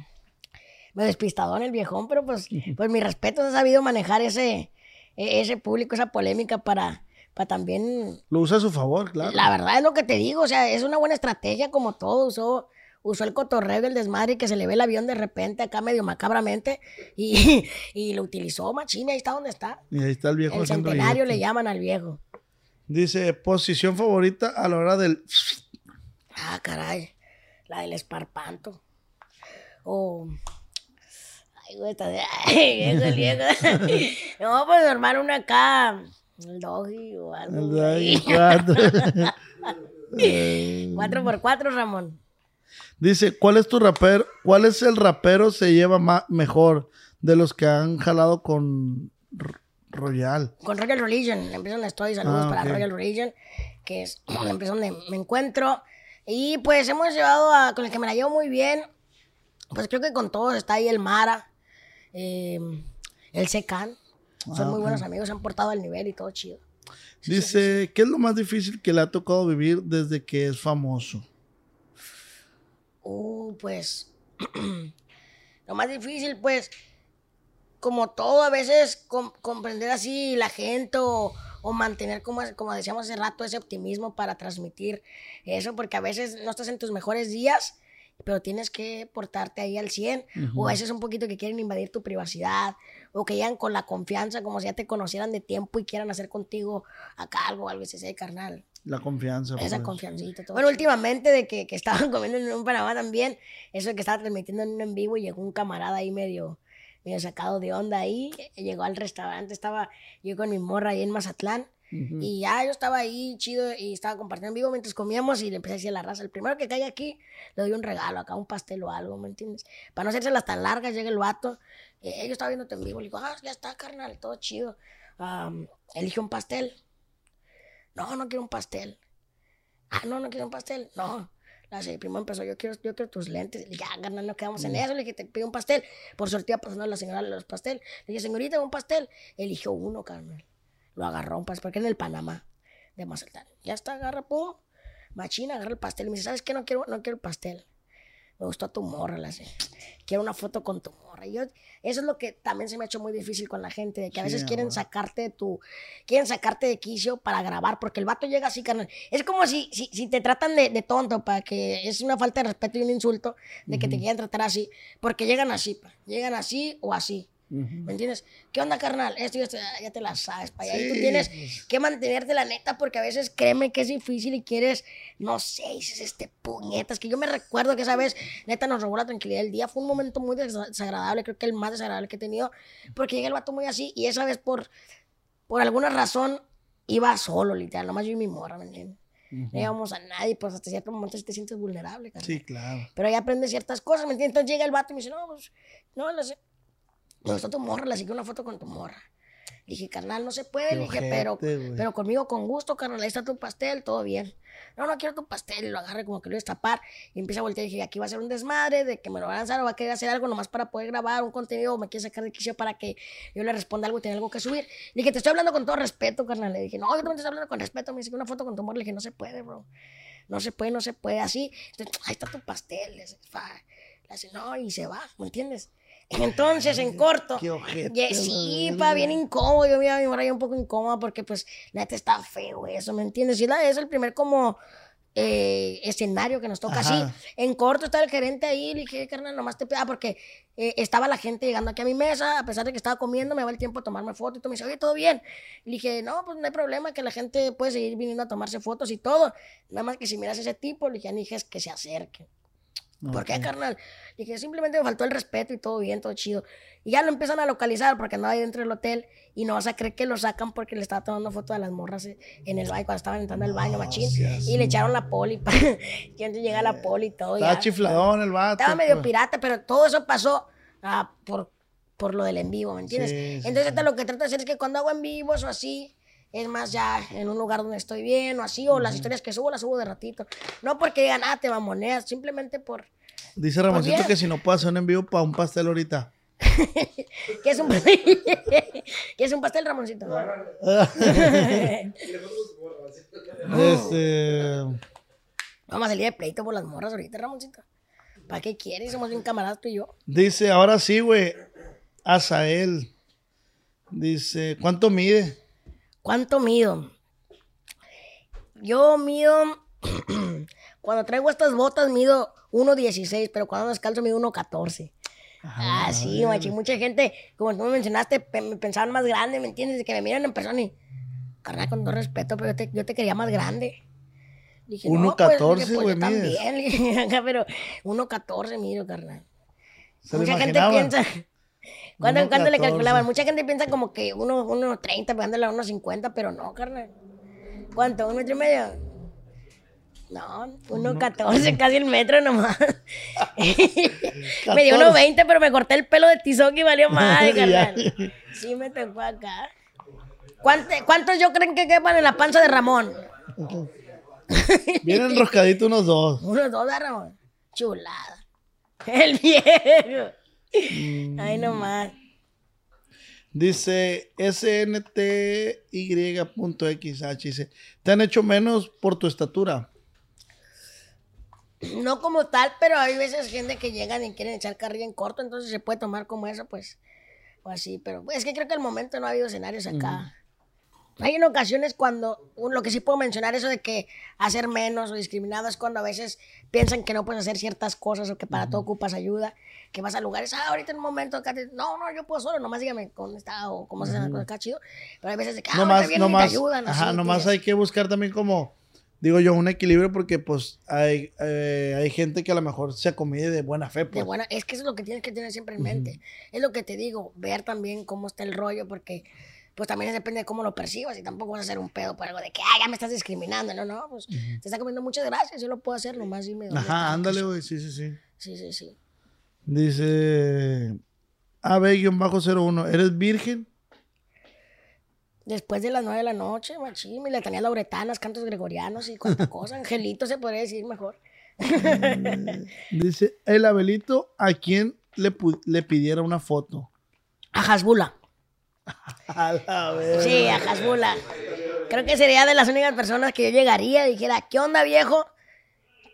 medio despistadón el viejón, pero pues, pues mi respeto, ha sabido manejar ese, e- ese público, esa polémica para, para también Lo usa a su favor, claro. la verdad es lo que te digo, o sea, es una buena estrategia como todo, usó, usó el cotorreo del desmadre y que se le ve el avión de repente acá medio macabramente y, <laughs> y lo utilizó machín, ahí está donde está. Y ahí está el viejo El centenario le llaman al viejo. Dice, posición favorita a la hora del... Ah, caray, la del esparpanto. O... Ay, güey, está de... Ay. <laughs> <laughs> <laughs> No, pues armar una acá, el doggy o algo. Ay, güey. cuatro. Cuatro por cuatro, Ramón. Dice, ¿cuál es tu rapero? ¿Cuál es el rapero se lleva mejor de los que han jalado con Royal? con Royal Religion, la empresa donde estoy, saludos Ah, para ok. Royal Religion, que es <clears throat> la empresa donde me encuentro. Y pues hemos llevado a, con el que me la llevo muy bien, pues creo que con todos está ahí el Mara, eh, el Secan, son Ah, muy buenos amigos, se han portado al nivel y todo chido. Dice, ¿qué es lo más difícil que le ha tocado vivir desde que es famoso? Uh, pues <clears throat> lo más difícil, pues, como todo, a veces com- comprender así la gente o, o mantener, como, como decíamos hace rato, ese optimismo para transmitir eso, porque a veces no estás en tus mejores días, pero tienes que portarte ahí al 100, o a veces un poquito que quieren invadir tu privacidad, o que llegan con la confianza como si ya te conocieran de tiempo y quieran hacer contigo acá algo, algo así, "Ey, carnal. La confianza. Esa pues. confiancita. todo Bueno, últimamente de que, que estaban <laughs> comiendo en un Panamá también, eso de que estaba transmitiendo en un en vivo y llegó un camarada ahí medio, medio sacado de onda ahí, eh, llegó al restaurante, estaba yo con mi morra ahí en Mazatlán, y ya yo estaba ahí chido y estaba compartiendo en vivo mientras comíamos y le empecé a decir a la raza, el primero que caiga aquí, le doy un regalo, acá un pastel o algo, ¿me entiendes? Para no hacérselas tan largas, llega el vato, eh, yo estaba viéndote en vivo, le digo, ah, ya está, carnal, todo chido, Am, elige un pastel. No, no quiero un pastel. Ah, no, no quiero un pastel. No. La señora primo empezó, yo quiero, yo quiero tus lentes. Le dije, ya, carnal, no quedamos en eso. Le dije, te pido un pastel. Por suerte iba pasando la señora los pastel. Le dije, señorita, un pastel. Eligió uno, carnal. Lo agarró un pastel, porque en el Panamá de Mazatlán. Ya está, agarra, pum. Machina, agarra el pastel. Y me dice, ¿sabes qué? No quiero, no quiero el pastel. Me gustó tu morra, la sé. Quiero una foto con tu morra. Y yo, eso es lo que también se me ha hecho muy difícil con la gente, de que a Sí, veces quieren sacarte de tu, quieren sacarte de quicio para grabar, porque el vato llega así, carnal. Es como si, si, si te tratan de, de tonto, para que es una falta de respeto y un insulto de que te quieran tratar así, porque llegan así, pa. llegan así o así. ¿Me entiendes? ¿Qué onda, carnal? Esto y esto, ya te la sabes, pa. Y ahí tú Sí, tienes pues. que mantenerte la neta, porque a veces créeme que es difícil y quieres, no sé, dices este puñetas, que yo me recuerdo que esa vez, neta, nos robó la tranquilidad del día. Fue un momento muy desa- desagradable, creo que el más desagradable que he tenido, porque llega el vato muy así, y esa vez por, por alguna razón iba solo, literal, nomás yo y mi morra, ¿me entiendes? No íbamos a nadie, pues hasta cierto momento sí te sientes vulnerable, carnal. Sí, claro. Pero ahí aprendes ciertas cosas, ¿me entiendes? Entonces llega el vato y me dice, no, pues, no, le sé. Me gustó tu morra, le saqué una foto con tu morra. Dije, carnal, no se puede. Qué Le dije, pero, pero conmigo con gusto, carnal, ahí está tu pastel, todo bien. No, no quiero tu pastel. Y lo agarré como que lo iba a destapar. Y empieza a voltear y dije, aquí va a ser un desmadre de que me lo van a lanzar o va a querer hacer algo nomás para poder grabar un contenido o me quiere sacar de quicio para que yo le responda algo y tenga algo que subir. Le dije, te estoy hablando con todo respeto, carnal. Le dije, no, yo también te estoy hablando con respeto. Me dice que una foto con tu morra. Le dije, no se puede, bro. No se puede, no se puede así. Entonces, ahí está tu pastel. Le dice, no, y se va, ¿me entiendes? Entonces, en corto. qué ojete, ye- sí, pa, bien incómodo. Yo mira, mi morra ya un poco incómoda porque, pues, la neta está feo eso, ¿me entiendes? Y la, es el primer como eh, escenario que nos toca Ajá. así. En corto estaba el gerente ahí, le dije, carnal, nomás te pida porque eh, estaba la gente llegando aquí a mi mesa, a pesar de que estaba comiendo, me va el tiempo a tomarme fotos y todo. Me dice, oye, ¿todo bien? Le dije, no, pues no hay problema, que la gente puede seguir viniendo a tomarse fotos y todo. Nada más que si miras ese tipo, le dije, dije que se acerque. ¿Por qué, carnal? Dije, simplemente me faltó el respeto y todo bien, todo chido. Y ya lo empiezan a localizar porque andaba ahí dentro del hotel y no vas a creer que lo sacan porque le estaba tomando foto a las morras en el baño, cuando estaban entrando al baño, machín. Y le echaron la poli. <laughs> y antes llega la poli y todo. Estaba ya. chifladón el vato. Estaba medio pues. pirata, pero todo eso pasó ah, por, por lo del en vivo, ¿me entiendes? Sí, sí, Entonces, sí. lo que trato de hacer es que cuando hago en vivos o así, es más ya en un lugar donde estoy bien o así, o las historias que subo las subo de ratito. No porque digan, ah, te mamoneas, simplemente por... Dice Ramoncito que si no puede hacer un envío para un pastel ahorita. <laughs> ¿Qué es un pastel? <laughs> ¿Qué es un pastel, Ramoncito? <laughs> Este. Vamos a salir de pleito por las morras ahorita, Ramoncito. ¿Para qué quieres? Somos bien camaradas tú y yo. Dice, ahora sí, güey. Azael. Dice, ¿cuánto mide? ¿Cuánto mido? Yo mido. <clears throat> cuando traigo estas botas mido 1.16, pero cuando descalzo mido 1.14. Ah, sí, machi. Mucha gente, como tú me mencionaste, me pensaban más grande, ¿me entiendes? De que me miran en persona y. Carnal, con todo respeto, pero yo te, yo te quería más grande. Dije, no, pues, 1.14, pues, güey, también. <laughs> pero 1.14 mido, carnal. ¿Se Mucha gente piensa. ¿Cuánto, cuánto le 1.14. calculaban? Mucha gente piensa como que uno, uno 30, pegándole a unos 50, pero no, carnal. ¿Cuánto? ¿Un metro y medio? No, 1.14, <laughs> casi el metro nomás. <laughs> me dio 1.20, pero me corté el pelo de tizón y valió madre, <laughs> Ya. carnal. Sí me tocó acá. ¿Cuánto- ¿Cuántos yo creen que quepan en la panza de Ramón? Vienen enroscaditos unos dos. Unos dos de Ramón. Chulada. El viejo. Mm. Ay, nomás. Dice SNTY.xh. Dice, ¿te han hecho menos por tu estatura? No como tal, pero hay veces gente que llegan y quieren echar carrilla en corto, entonces se puede tomar como eso, pues, o así. Pero es que creo que al momento no ha habido escenarios acá. Hay en ocasiones cuando, lo que sí puedo mencionar, eso de que hacer menos o discriminado es cuando a veces piensan que no puedes hacer ciertas cosas o que para todo ocupas ayuda, que vas a lugares, ah, ahorita en un momento acá, te- no, no, yo puedo solo, nomás dígame dónde está o cómo se hace la cosa acá chido. Pero hay veces de que, ah, No ahorita más, vienen no y te ayudan. ajá, así, nomás hay que buscar también como, digo yo, un equilibrio porque pues hay, eh, hay gente que a lo mejor se acomide de buena fe. De Pues. buena, es que eso es lo que tienes que tener siempre en mente. Es lo que te digo, ver también cómo está el rollo, porque pues también depende de cómo lo percibas y tampoco vas a hacer un pedo por algo de que, ah, ya me estás discriminando. No, no, pues te está comiendo muchas gracias, yo lo puedo hacer, nomás dime. dónde Ajá, ándale, güey, sí, sí, sí. Sí, sí, sí. Dice AB-01, ¿eres virgen? Después de las nueve de la noche, machín, mi letanía lauretanas, cantos gregorianos y cuánta cosa. <laughs> Angelito se podría decir mejor. Dice, el Abelito, ¿a quién le, le pidiera una foto? A Hasbula. <laughs> A la vez. Sí, a Hasbula. Creo que sería de las únicas personas que yo llegaría y dijera, ¿qué onda, viejo?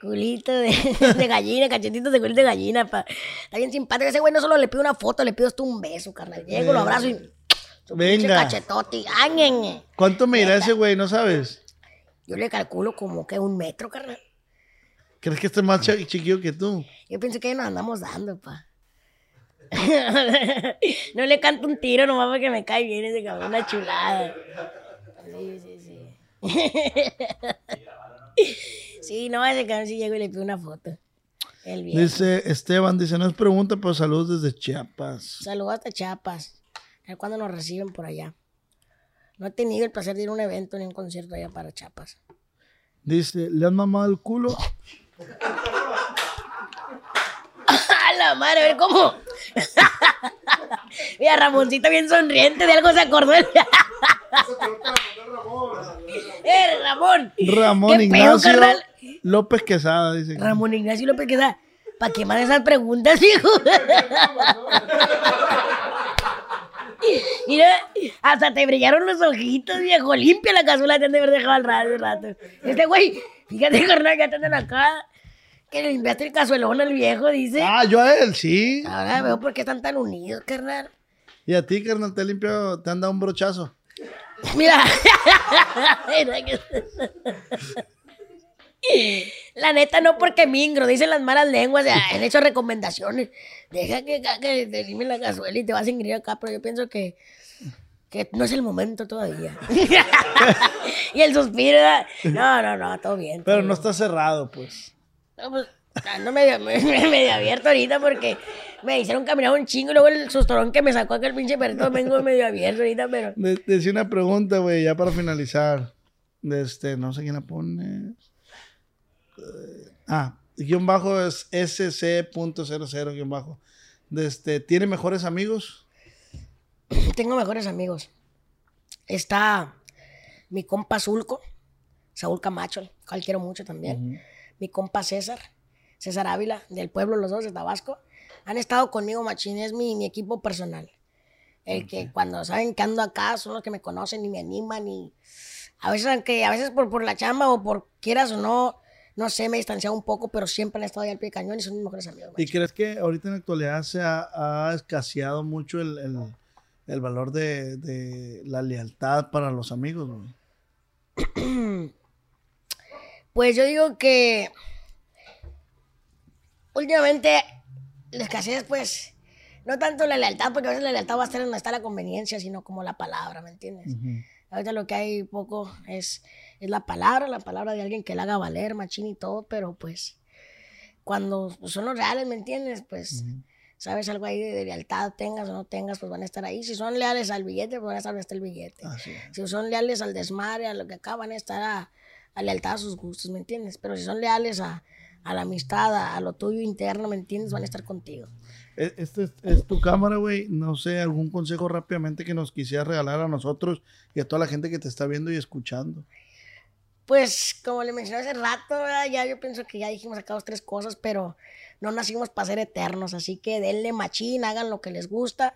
Culito de, <laughs> de gallina, cachetitos de culito de gallina. Pa. Está bien simpático. Ese güey no solo le pido una foto, le pido hasta un beso, carnal. Llego, lo abrazo y... Venga. Cachetote. áñengue. ¿Cuánto me irá ese güey? ¿No sabes? Yo le calculo como que un metro, carnal. ¿Crees que esté más chi- chiquillo que tú? Yo pienso que nos andamos dando, pa. <laughs> no le canto un tiro nomás porque me cae bien ese cabrón, una chulada. Sí, sí, sí. <laughs> sí, no, ese cabrón sí llego y le pido una foto. El. Dice Esteban, dice, no es pregunta, pero saludos desde Chiapas. Saludos hasta Chiapas. A ver cuándo nos reciben por allá. No he tenido el placer de ir a un evento ni un concierto allá para Chiapas. Dice, ¿le han mamado el culo? ¡A la madre! A ver cómo. <laughs> Mira, Ramoncito bien sonriente, de algo se acordó. <laughs> ¡Eh, Ramón! Ramón ¿Qué Ignacio? López Quesada, dice. Ramón Ignacio López Quesada. ¿Para qué más esas preguntas, hijo? <laughs> Mira, hasta te brillaron los ojitos, viejo. Limpia la cazuela, te han de haber dejado al rato. rato. Este güey, fíjate, carnal, que te andan acá. Que le limpiaste el cazuelón al viejo, dice. Ah, yo a él, sí. Ahora veo por qué están tan unidos, carnal. Y a ti, carnal, te limpio, te han dado un brochazo. Mira. La neta, no porque mingro, dicen las malas lenguas, ya, han hecho recomendaciones. Deja que, que te limpien la cazuela y te vas a ingrir acá, pero yo pienso que, que no es el momento todavía. <laughs> y el suspiro, no, no, no, todo bien. todo Pero no bien. está cerrado, pues. No, pues, ando medio, <laughs> medio, medio abierto ahorita porque me hicieron caminar un chingo y luego el sustorón que me sacó aquel pinche perrito vengo medio abierto ahorita, pero... De- decía una pregunta, güey, ya para finalizar. De este, no sé quién la pone. Eh, Ah, guion bajo es sc.00 guion bajo. De este, ¿tiene mejores amigos? Tengo mejores amigos. Está mi compa Zulco, Saúl Camacho, al cual quiero mucho también. Mi compa César, César Ávila, del pueblo los dos de Tabasco. Han estado conmigo, machín, es mi, mi equipo personal. El que cuando saben que ando acá son los que me conocen y me animan y a veces, aunque a veces por, por la chamba o por quieras o no, no sé, me he distanciado un poco, pero siempre han estado ahí al pie de cañón y son mis mejores amigos. ¿Y machín. crees que ahorita en la actualidad se ha, ha escaseado mucho el, el- el valor de, de la lealtad para los amigos? <clears throat> <clears throat> Pues yo digo que últimamente la escasez, pues, no tanto la lealtad, porque a veces la lealtad va a estar en donde está la conveniencia, sino como la palabra, ¿me entiendes? Ahorita lo que hay poco es, es la palabra, la palabra de alguien que la haga valer, machín y todo, pero pues cuando son los reales, ¿me entiendes? Pues sabes algo ahí de, de lealtad, tengas o no tengas, pues van a estar ahí. Si son leales al billete, pues van a estar está el billete. Si son leales al desmadre, a lo que acá, van a estar a, a lealtad a sus gustos, ¿me entiendes? Pero si son leales a, a la amistad, a, a lo tuyo interno, ¿me entiendes? Van a estar contigo. E- Este es, es tu cámara, güey. No sé, algún consejo rápidamente que nos quisieras regalar a nosotros y a toda la gente que te está viendo y escuchando. Pues, como le mencioné hace rato, ¿verdad? ya yo pienso que ya dijimos acá dos, tres cosas, pero no nacimos para ser eternos, así que denle machín, hagan lo que les gusta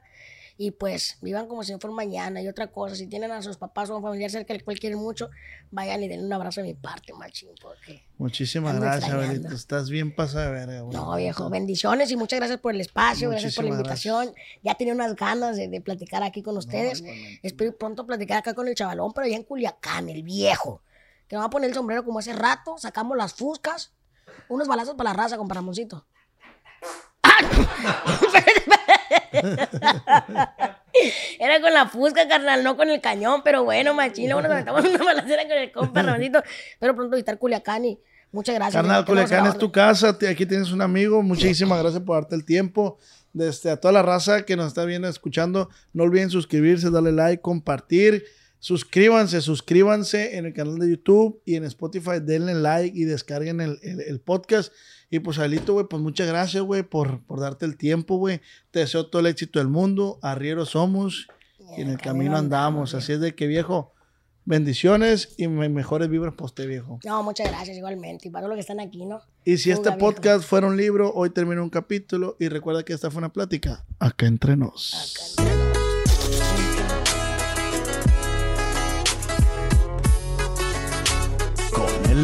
y pues vivan como si no fuera mañana. Y otra cosa, si tienen a sus papás o a un familiar cerca del cual quieren mucho, vayan y denle un abrazo de mi parte, machín, porque... Muchísimas gracias. Abelito. Estás bien pasada verga, güey. No, viejo, bendiciones y muchas gracias por el espacio, gracias por la Muchísimas invitación. Ya tenía unas ganas de, de platicar aquí con ustedes. igualmente. Espero pronto platicar acá con el chavalón, pero allá en Culiacán, el viejo. Que me va a poner el sombrero como hace rato, sacamos las fuscas, unos balazos para la raza con Paramoncito. <laughs> <laughs> Era con la fusca, carnal, no con el cañón, pero bueno, machín, luego nos aventamos una balacera con el compa Ramoncito. Pero pronto visitar Culiacán y muchas gracias. Carnal, Culiacán es tu casa, aquí tienes un amigo. Muchísimas gracias por darte el tiempo. Desde a toda la raza que nos está viendo, escuchando, no olviden suscribirse, darle like, compartir. Suscríbanse, suscríbanse en el canal de YouTube y en Spotify, denle like y descarguen el, el- el podcast. Y pues, Alito, güey, pues muchas gracias, güey, por, por darte el tiempo, güey. Te deseo todo el éxito del mundo. Arrieros somos y en el camino andamos. Así es de que, viejo, bendiciones y me- mejores vibras para usted, viejo. No, muchas gracias igualmente. Y para todos los que están aquí, ¿no? Y si este viejo. podcast fuera un libro, hoy termina un capítulo. Y recuerda que esta fue una plática. Acá entre nos. Con el